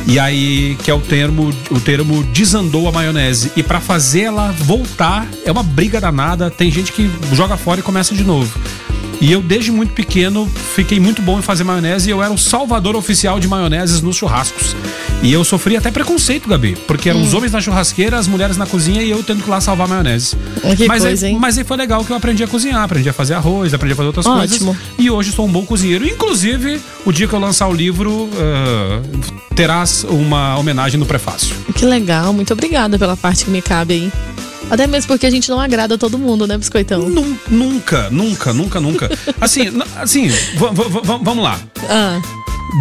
E aí, que é o termo, o termo desandou a maionese. E pra fazer ela voltar, é uma briga danada. Tem gente que joga fora e começa de novo. E eu, desde muito pequeno, fiquei muito bom em fazer maionese e eu era o salvador oficial de maioneses nos churrascos. E eu sofri até preconceito, Gabi, porque eram os homens na churrasqueira, as mulheres na cozinha e eu tendo que ir lá salvar a maionese. Que mas, coisa, aí, hein? mas aí foi legal que eu aprendi a cozinhar, aprendi a fazer arroz, aprendi a fazer outras Ótimo. coisas. E hoje sou um bom cozinheiro. Inclusive, o dia que eu lançar o livro, ah, terás uma homenagem no prefácio. Que legal, muito obrigada pela parte que me cabe aí. Até mesmo porque a gente não agrada todo mundo, né, Biscoitão? Nun- Nunca, nunca, nunca, nunca. Assim, assim, vamos lá. Ah,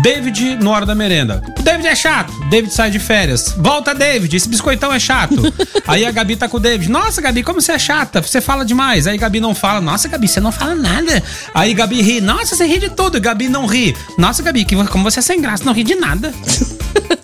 David no hora da merenda. O David é chato. David sai de férias. Volta, David. Esse biscoitão é chato. Aí a Gabi tá com o David. Nossa, Gabi, como você é chata. Você fala demais. Aí Gabi não fala. Nossa, Gabi, você não fala nada. Aí Gabi ri. Nossa, você ri de tudo. Gabi não ri. Nossa, Gabi, como você é sem graça, não ri de nada.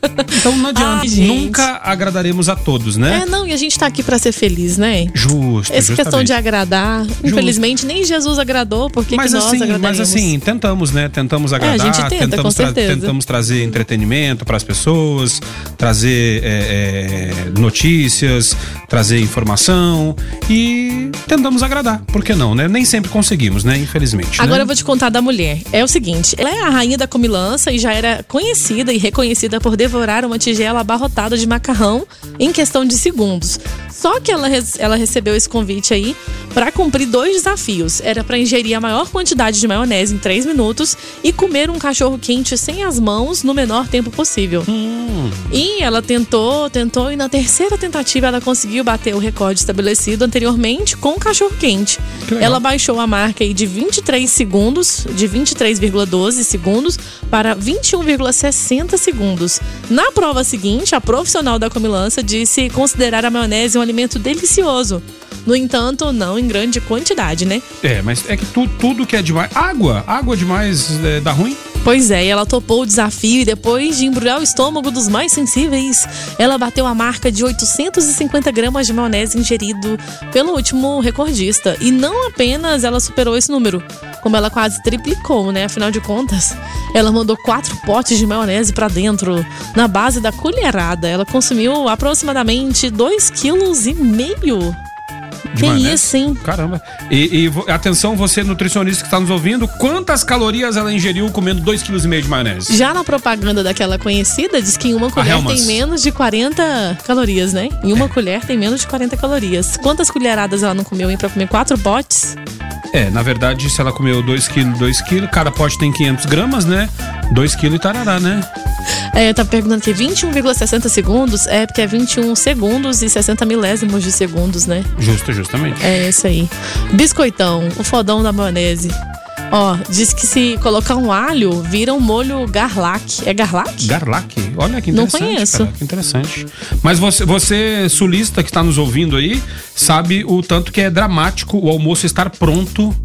Então não adianta. Ai. Nunca agradaremos a todos, né? é, não, e a gente tá aqui pra ser feliz, né? Justo, Essa questão justamente. de agradar, infelizmente nem Jesus agradou, porque mas que nós assim, mas assim, tentamos, né? Tentamos agradar, É, a gente tenta, tentamos, com certeza. tentamos trazer entretenimento para as pessoas, trazer é, é, notícias, trazer informação e tentamos agradar. Por que não, né? Nem sempre conseguimos, né? Infelizmente. Agora né? eu vou te contar da mulher. É o seguinte, ela é a rainha da comilança e já era conhecida e reconhecida por devorar uma tigela abarrotada de macarrão em questão de segundos. Só que ela, ela recebeu esse convite aí para cumprir dois desafios. Era para ingerir a maior quantidade de maionese em três minutos e comer um cachorro quente sem as mãos no menor tempo possível. Hum. E ela tentou, tentou, e na terceira tentativa ela conseguiu bater o recorde estabelecido anteriormente com o cachorro quente. Que. Ela baixou a marca aí de 23 segundos, de 23,12 segundos para 21,60 segundos. Na prova seguinte, a profissional da comilança disse considerar a maionese um alimento delicioso. No entanto, não em grande quantidade, né? É, mas é que tu- tudo que é demais. Água, água demais é, dá ruim. Pois é, e ela topou o desafio e depois de embrulhar o estômago dos mais sensíveis, ela bateu a marca de 850 gramas de maionese ingerido pelo último recordista. E não apenas ela superou esse número, como ela quase triplicou, né? Afinal de contas, ela mandou quatro potes de maionese pra dentro, na base da colherada. Ela consumiu aproximadamente 2,5 kg. De Que maionese. isso, hein? Caramba. E, e atenção, você nutricionista que está nos ouvindo, quantas calorias ela ingeriu comendo 2,5 kg de maionese? Já na propaganda daquela conhecida, diz que em uma colher tem menos de 40 calorias, né? Em uma colher tem menos de 40 calorias. Quantas colheradas ela não comeu, hein? Pra comer quatro potes? É, na verdade, se ela comeu 2 kg, 2 kg, cada pote tem 500 gramas, né? 2 kg e tarará, né? É, tá perguntando aqui, 21,60 segundos? É, porque é 21 segundos e 60 milésimos de segundos, né? Justo, justamente. É isso aí. Biscoitão, o fodão da maionese. Ó, diz que se colocar um alho, vira um molho garlac. É garlac? Garlac? Olha que Não interessante. conheço. cara, que interessante. Mas você, você, sulista que está nos ouvindo aí, sabe o tanto que é dramático o almoço estar pronto.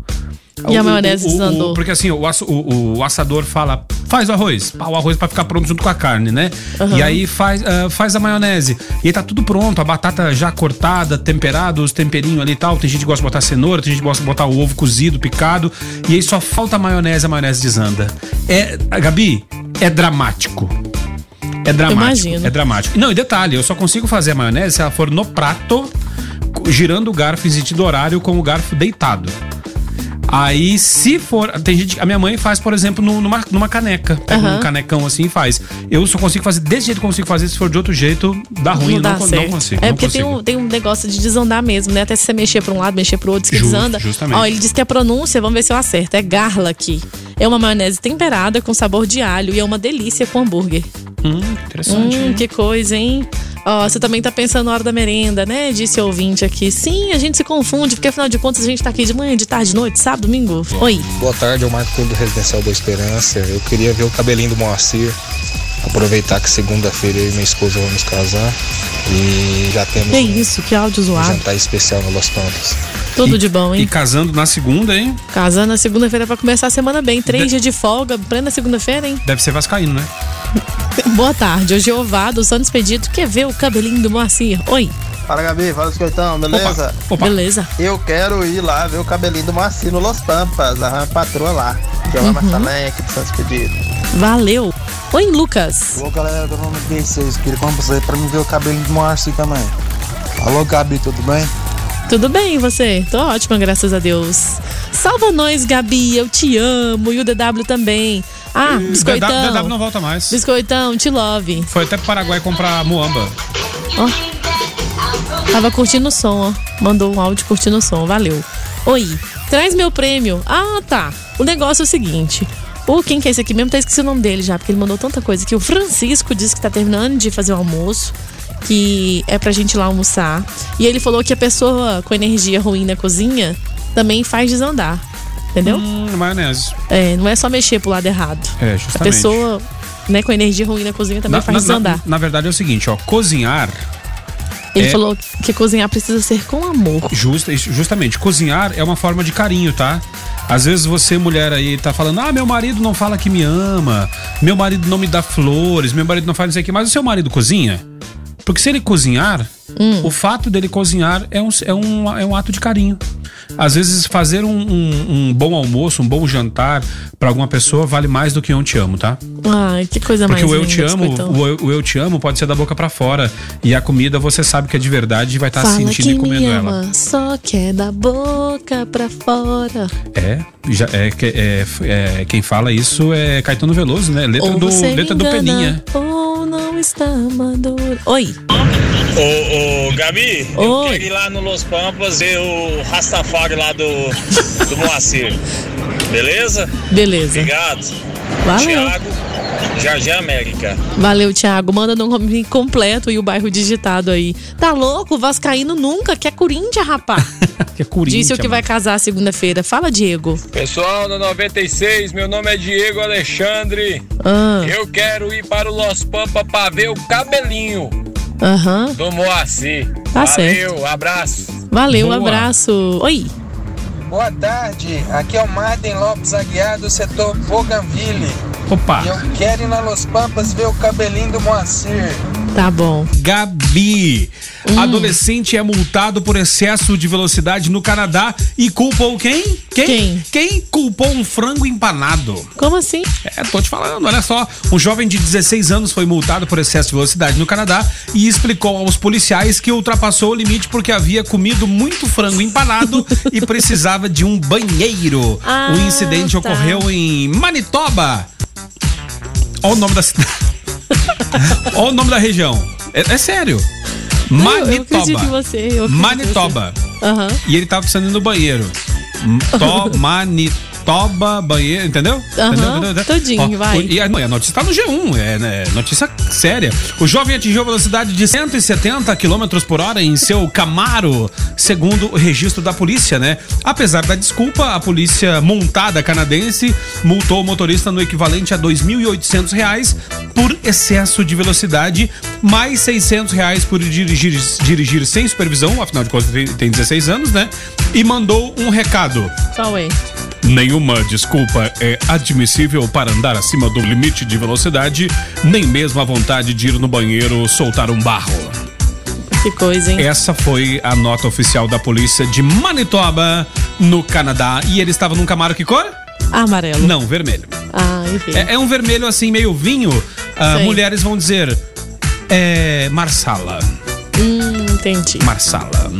E a O- maionese o- o- desandou. Porque assim, o, o- o assador fala, faz o arroz. Pá, o arroz para ficar pronto junto com a carne, né? Aham. E aí faz, ah, faz a maionese. E aí tá tudo pronto, a batata já cortada, temperada, os temperinhos ali e tal. Tem gente que gosta de botar cenoura, tem gente que gosta de botar o ovo cozido, picado. E aí só falta a maionese, a maionese desanda. É, Gabi, é dramático. É dramático. Imagino. É dramático. Não, e detalhe, eu só consigo fazer a maionese se ela for no prato, girando o garfo em sentido horário com o garfo deitado. Aí, se for. Tem gente. A minha mãe faz, por exemplo, no- numa, numa caneca. Pega Aham. um canecão assim e faz. Eu só consigo fazer desse jeito que eu consigo fazer. Se for de outro jeito, dá ruim. não dá não, não consigo. é não porque tem consigo. um, tem um negócio de desandar mesmo, né? Até se você mexer pra um lado, mexer pro outro, diz que Justo, desanda. justamente. Ó, ele diz que a pronúncia, vamos ver se eu acerto, é garlic. É uma maionese temperada com sabor de alho e é uma delícia com hambúrguer. Hum, interessante. Hum, que coisa, hein? Ó, você também tá pensando na hora da merenda, né? Disse o ouvinte aqui. Sim, a gente se confunde, porque afinal de contas a gente tá aqui de manhã, de tarde, de noite, sábado, domingo. Oi. Boa tarde, eu Marco do Residencial Boa Esperança. Eu queria ver o cabelinho do Moacir Aproveitar que segunda-feira eu e minha esposa vamos casar e já temos Que isso, que áudio um zoado. jantar especial no Los Pampas. Tudo de bom, E hein? casando na segunda, hein? Casando na segunda-feira pra começar a semana bem. Três dias de folga, plena segunda-feira, hein? Deve ser vascaíno, né? Boa tarde. Hoje é o Ovado, Santos Expedito. Quer ver o cabelinho do Moacir? Oi. Fala Gabi, fala Escoitão, beleza? Beleza. Eu quero ir lá ver o cabelinho do Moacir no Los Pampas, a patroa lá. Que é uma Uhum. Aqui do Santos Pedido. Valeu. Oi, Lucas. Alô, galera do 96, queria como você pra me ver o cabelinho do Moacir também. Alô, Gabi, tudo bem? Tudo bem, e você? Tô ótima, graças a Deus. Salva nós, Gabi. Eu te amo. E o DW também. Ah, biscoitão. DW, DW não volta mais. Biscoitão, te love. Foi até pro Paraguai comprar muamba. Ó. Tava curtindo o som, ó. Mandou um áudio curtindo o som. Valeu. Oi, traz meu prêmio. Ah, tá. O negócio é o seguinte. O quem que é esse aqui mesmo? Tá esqueci o nome dele já, porque ele mandou tanta coisa que o Francisco disse que tá terminando de fazer o almoço, que é pra gente ir lá almoçar. E ele falou que a pessoa com energia ruim na cozinha também faz desandar. Entendeu? Hum, maionese. É, não é só mexer pro lado errado. É, A justamente. pessoa, né, com energia ruim na cozinha também Na, faz na- desandar. na- na verdade é o seguinte, ó, cozinhar Ele é- falou que cozinhar precisa ser com amor. Justa, justamente, cozinhar é uma forma de carinho, tá? Às vezes você, mulher aí, tá falando, ah, meu marido não fala que me ama, meu marido não me dá flores, meu marido não faz não sei o que, mas o seu marido cozinha? Porque se ele cozinhar, Hum. o fato dele cozinhar é um, é um, é um ato de carinho. Às vezes fazer um, um- um bom almoço, um bom jantar pra alguma pessoa vale mais do que um eu te amo, tá? Ai, que coisa Porque mais o eu te amo, o eu, o eu te amo pode ser da boca pra fora. E a comida você sabe que é de verdade e vai estar Fala sentindo que e comendo me ela. ama, só quer da boca pra fora. É, já, é, que- é, é, quem fala isso é Caetano Veloso, né? Letra ou do, letra do engana, Peninha. Ou não está maduro. Oi. Ô, ô, Gabi, eu Oi. quero ir lá no Los Pampas ver o Rastafari lá do, do Moacir. Beleza? Beleza. Obrigado. Valeu. Thiago, Jardim América. Valeu, Thiago. Manda no nome completo e o bairro digitado aí. Tá louco? Vascaíno nunca, que é Corinthians, rapá. que é Corinthians. Disse o que vai casar segunda-feira. Fala, Diego. Pessoal da 96, meu nome é Diego Alexandre. Ah. Eu quero ir para o Los Pampas para ver o cabelinho Aham. do Moacir. Tá Valeu, certo. abraço. Valeu, Boa. abraço. Oi. Boa tarde, aqui é o Martin Lopes Aguiar do setor Bougainville. Opa. E eu quero ir na Los Pampas ver o cabelinho do Moacir. Tá bom. Gabi. Hum. Adolescente é multado por excesso de velocidade no Canadá e culpou quem? Quem? Quem? culpou um frango empanado. Como assim? É, tô te falando, olha só. Um jovem de 16 anos foi multado por excesso de velocidade no Canadá e explicou aos policiais que ultrapassou o limite porque havia comido muito frango empanado e precisava de um banheiro. Ah, o incidente tá. ocorreu em Manitoba. Olha o nome da cidade. Olha o nome da região. É, é sério. Não, eu Manitoba. você. eu Manitoba. Aham. E ele tava precisando ir no banheiro. To, Manitoba, banheiro, entendeu? Aham, todinho, Ó, vai. o- E a, a notícia tá no G1, é né, notícia séria. O jovem atingiu a velocidade de 170 km por hora em seu Camaro, segundo o registro da polícia, né? Apesar da desculpa, a polícia montada canadense multou o motorista no equivalente a 2.800 reais por excesso de velocidade, mais 600 reais por dirigir, dirigir sem supervisão, afinal de contas tem- tem 16 anos, né? E mandou um recado. Qual é? Nenhuma desculpa é admissível para andar acima do limite de velocidade, nem mesmo a vontade de ir no banheiro soltar um barro. Que coisa, hein? Essa foi a nota oficial da polícia de Manitoba, no Canadá. E ele estava num Camaro que cor? Amarelo. Não, vermelho. Ah, enfim. É, é um vermelho assim, meio vinho. Ah, mulheres vão dizer. É. Marsala. Hum, entendi. Marsala.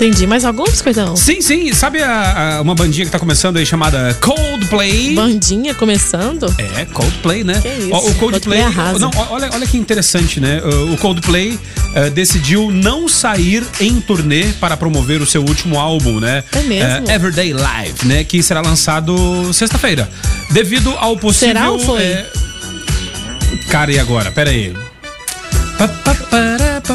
Entendi. Mais algum, biscoitão? Sim, sim. Sabe a- a- uma bandinha que tá começando aí chamada Coldplay? Bandinha começando? É, Coldplay, né? Que isso, Ó, o Coldplay. Coldplay. Não, olha, olha que interessante, né? O Coldplay uh, decidiu não sair em turnê para promover o seu último álbum, né? É mesmo? Uh, Everyday Live, né? Que será lançado sexta-feira. Devido ao possível. Será ou foi? é, Cara, e agora? Pera aí. Pa, pa, pa,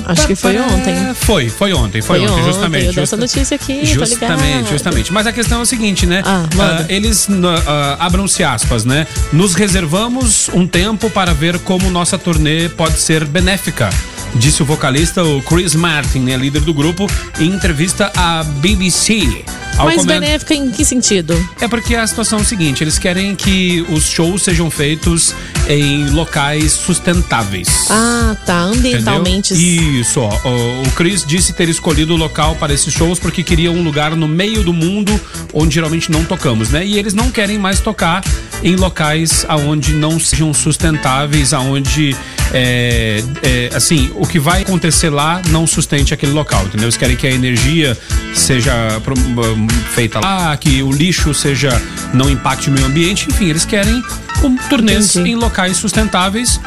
Acho que foi ontem. Foi, foi ontem, foi, Foi ontem, ontem, justamente. eu dei essa Justa- notícia aqui, Justamente, justamente. Mas a questão é o seguinte, né? manda. Ah, eles ah, abram-se aspas, né? Nos reservamos um tempo para ver como nossa turnê pode ser benéfica. Disse o vocalista, o Chris Martin, né, líder do grupo, em entrevista à BBC. Ao Mas comen- benéfica em que sentido? é porque a situação é o seguinte: eles querem que os shows sejam feitos em locais sustentáveis. Ah, tá. Ambientalmente. Entendeu? Isso, ó. O- Chris disse ter escolhido o local para esses shows porque queria um lugar no meio do mundo onde geralmente não tocamos, né? E eles não querem mais tocar em locais aonde não sejam sustentáveis, aonde é, é, assim, o que vai acontecer lá não sustente aquele local, entendeu? Eles querem que a energia seja feita lá, que o lixo seja não impacte o meio ambiente, enfim, eles querem um, turnês em locais sustentáveis.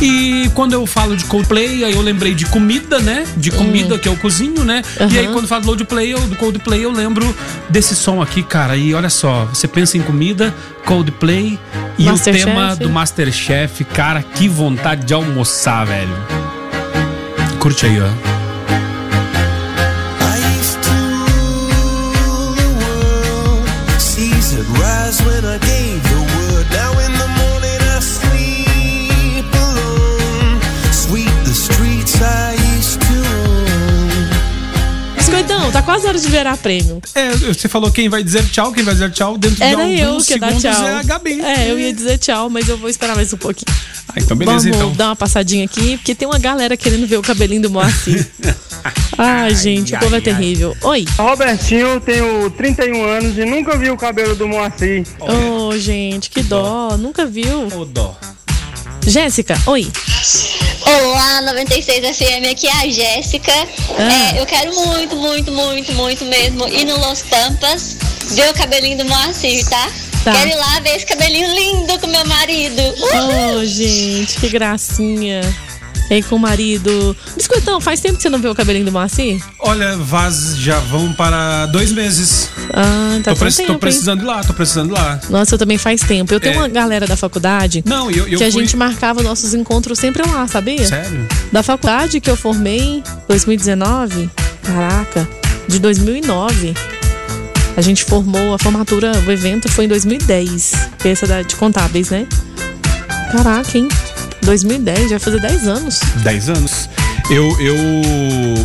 E quando eu falo de Coldplay, aí eu lembrei de comida, né? De comida que eu cozinho, né? E aí quando falo do Coldplay, eu, do Coldplay, eu lembro desse som aqui, cara. E olha só, você pensa em comida, Coldplay e Masterchef. o tema do Masterchef, cara, que vontade de almoçar, velho. Curte aí, ó. Tá quase a hora de virar prêmio. É, você falou quem vai dizer tchau, quem vai dizer tchau dentro de Era alguns eu que segundos tchau. é a Gabi. É, eu ia dizer tchau, mas eu vou esperar mais um pouquinho. Ah, então beleza, Vamos então. dar uma passadinha aqui, porque tem uma galera querendo ver o cabelinho do Moacir. Ai, gente, o povo é terrível. Oi. Robertinho, tenho 31 anos e nunca vi o cabelo do Moacir. Ô, gente, que dó. Nunca viu. Ô, dó. Jéssica, oi. Olá, 96 FM, aqui é a Jéssica. Ah. É, eu quero muito, muito, muito, muito mesmo ir no Los Pampas ver o cabelinho do Moacir, tá? Tá. Quero ir lá ver esse cabelinho lindo com meu marido. Ô, gente, que gracinha. E aí com o marido. Biscoitão, faz tempo que você não vê o cabelinho do Moacir? Olha, Vaz já vão para dois meses. Ah, tá tô, preci- tempo, tô precisando ir lá, tô precisando ir lá. Nossa, eu também faz tempo. Eu tenho É. uma galera da faculdade Não, eu, eu que a fui- gente marcava nossos encontros sempre lá, sabia? Sério? Da faculdade que eu formei em 2019, caraca, de 2009. A gente formou a formatura, o evento foi em 2010, que é essa da, de contábeis, né? Caraca, hein? 2010, vai fazer 10 anos. 10 anos. Eu, eu.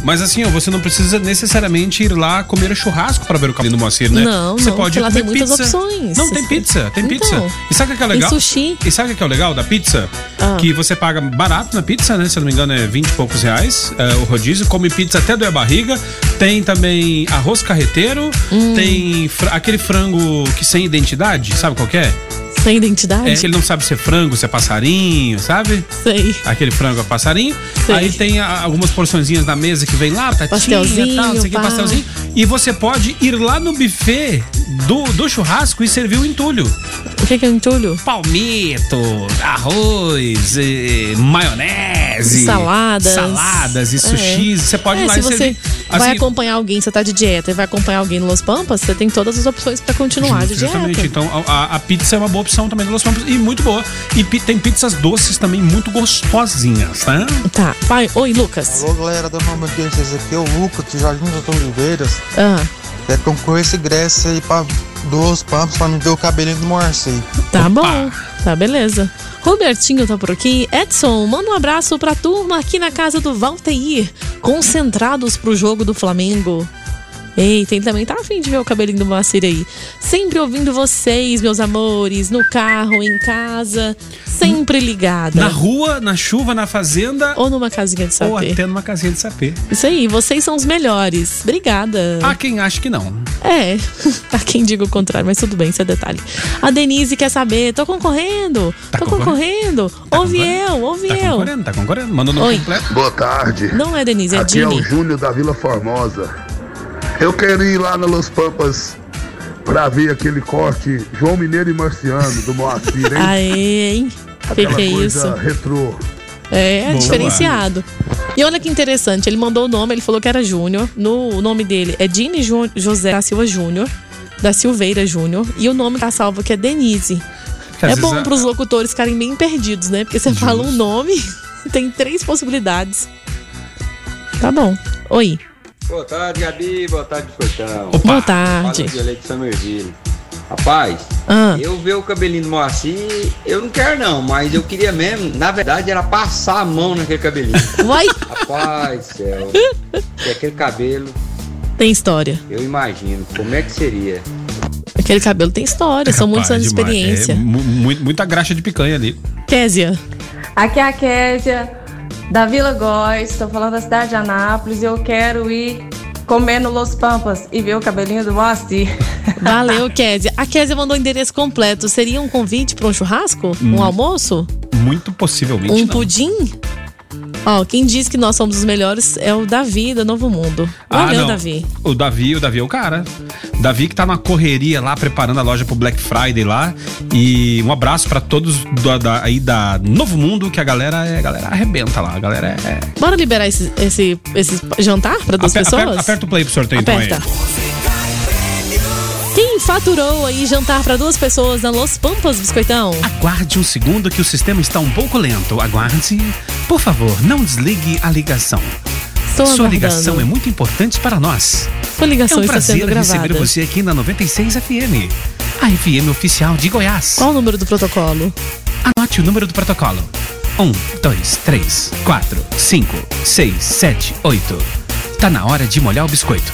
Mas assim, ó, você não precisa necessariamente ir lá comer churrasco para ver o cabelinho do Moacir, né? Não, você não, pode lá tem muitas pizza. opções. Não, tem pizza, tem Então, pizza. E sabe o que é legal? sushi. E sabe o que é o legal da pizza? Ah. Que você paga barato na pizza, né? Se eu não me engano, é 20 e poucos reais é, o rodízio. Come pizza até doer a barriga. Tem também arroz carreteiro. Hum. Tem fra- aquele frango que sem identidade, sabe qual que é? Sem identidade? É que ele não sabe se é frango, se é passarinho, sabe? Sei. Aquele frango é passarinho. Sei. Aí tem a- algumas porçõezinhas na mesa que vem lá, tatinha, Pastelzinho, tal, não sei o que, pá. pastelzinho. E você pode ir lá no buffet do, do churrasco e servir o entulho. O que, que é entulho? Palmito, arroz, eh, maionese, Saladas. saladas e É. sushis. Você pode É, ir lá se e você servir. vai Assim, acompanhar alguém, você tá de dieta e vai acompanhar alguém no Los Pampas, você tem todas as opções pra continuar de Justamente, dieta. então a, a- pizza é uma boa opção também do Los Pampas e muito boa. E pi- tem pizzas doces também muito gostosinhas, tá? Tá. Pai, oi, Lucas. Alô, galera da 96 aqui é o Lucas de Jardim das Oliveiras. Ah, concorrer esse ingresso aí pra Dos Pampos pra me ver o cabelinho do Moacir. tá bom. Tá, beleza. Robertinho tá por aqui. Edson, manda um abraço pra turma aqui na casa do Valteir, concentrados pro jogo do Flamengo. Eita, ele também tá afim de ver o cabelinho do Moacir aí. Sempre ouvindo vocês, meus amores, no carro, em casa, sempre ligada. Na rua, na chuva, na fazenda. Ou numa casinha de sapê. Ou até numa casinha de sapê. Isso aí, vocês são os melhores. Obrigada. Há quem acha que não. É, há quem diga o contrário, mas tudo bem, isso é detalhe. A Denise quer saber, tô concorrendo, tô concorrendo. ouve eu, ouve Tá eu. concorrendo, tá concorrendo. Manda o nome Oi. completo. Boa tarde. Não é Denise, é Aqui é o Dini. Júnior da Vila Formosa. Eu quero ir lá na Los Pampas pra ver aquele corte João Mineiro e Marciano do Moacir, hein? Aê, hein? Que que é coisa isso? retrô. É, Boa. diferenciado. E olha que interessante, ele mandou o nome, ele falou que era Júnior. No o nome dele é Dini Ju- José da Silva Júnior, da Silveira Júnior. E o nome tá salvo que é Denise. Que é bom a- pros locutores ficarem bem perdidos, né? Porque você fala um nome, tem três possibilidades. Tá bom. Oi. Boa tarde, Gabi. Boa tarde, Fortão. Opa. Boa tarde. Fala de Leite Somerville. Rapaz, Ah. eu ver o cabelinho do Moacir, eu não quero não, mas eu queria mesmo, na verdade, era passar a mão naquele cabelinho. Vai. Rapaz céu. E aquele cabelo, Tem história. eu imagino, como é que seria? Aquele cabelo tem história, são muitos anos de experiência. É, mu- mu- muita graxa de picanha ali. Késia. Aqui é a Késia, da Vila Góis, estou falando da cidade de Anápolis e eu quero ir comer no Los Pampas e ver o cabelinho do Moacir. Valeu, Késia. A Késia mandou o endereço completo. Seria um convite para um churrasco? Um Hum. almoço? Muito possivelmente. Um não. pudim? Ó, quem diz que nós somos os melhores é o Davi da Novo Mundo. Ah, Valeu, não. Davi. O Davi, o Davi é o cara. Davi que tá na correria lá, preparando a loja pro Black Friday lá. E um abraço pra todos da, da- aí da Novo Mundo, que a galera, é, a galera arrebenta lá. A galera é. Bora liberar esse, esse, esse jantar para duas Aper- pessoas? Aperta, aperta o play pro sorteio Aperta. então aí. Faturou aí jantar para duas pessoas na Los Pampas, Biscoitão? Aguarde um segundo que o sistema está um pouco lento. Aguarde. Por favor, não desligue a ligação. Estou Sua aguardando. ligação é muito importante para nós. Sua ligação é um está prazer sendo gravada. receber você aqui na 96 FM. A FM oficial de Goiás. Qual o número do protocolo? Anote o número do protocolo. 1, 2, 3, 4, 5, 6, 7, 8. Tá na hora de molhar o biscoito.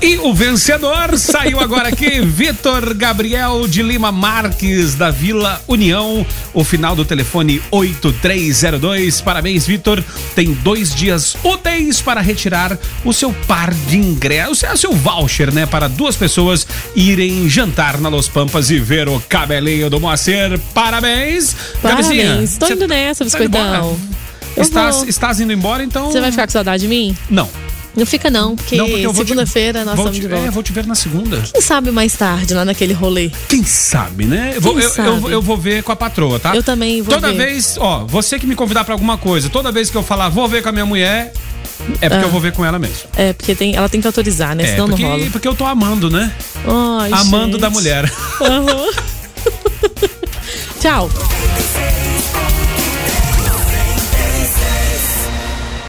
E o vencedor saiu agora aqui, Vitor Gabriel de Lima Marques, da Vila União. O final do telefone 8302. Parabéns, Vitor. Tem dois dias úteis para retirar o seu par de ingressos, o seu voucher, né? Para duas pessoas irem jantar na Los Pampas e ver o cabelinho do Moacir. Parabéns. Parabéns. Tô indo nessa, tá? Biscoitão. Eu Estás, estás indo embora, então. Você vai ficar com saudade de mim? Não. Não fica não, porque, porque segunda-feira nós estamos de volta. É, vou te ver na segunda. Quem sabe mais tarde, lá naquele rolê? Quem sabe, né? Eu vou, Quem eu, eu sabe? eu vou ver com a patroa, tá? Eu também vou Toda ver. vez, ó, você que me convidar pra alguma coisa, toda vez que eu falar vou ver com a minha mulher, é porque Ah. eu vou ver com ela mesmo. É, porque tem, ela tem que autorizar, né? É, Senão porque, não rola. porque eu tô amando, né? Ai, amando gente. da mulher. Aham. Tchau.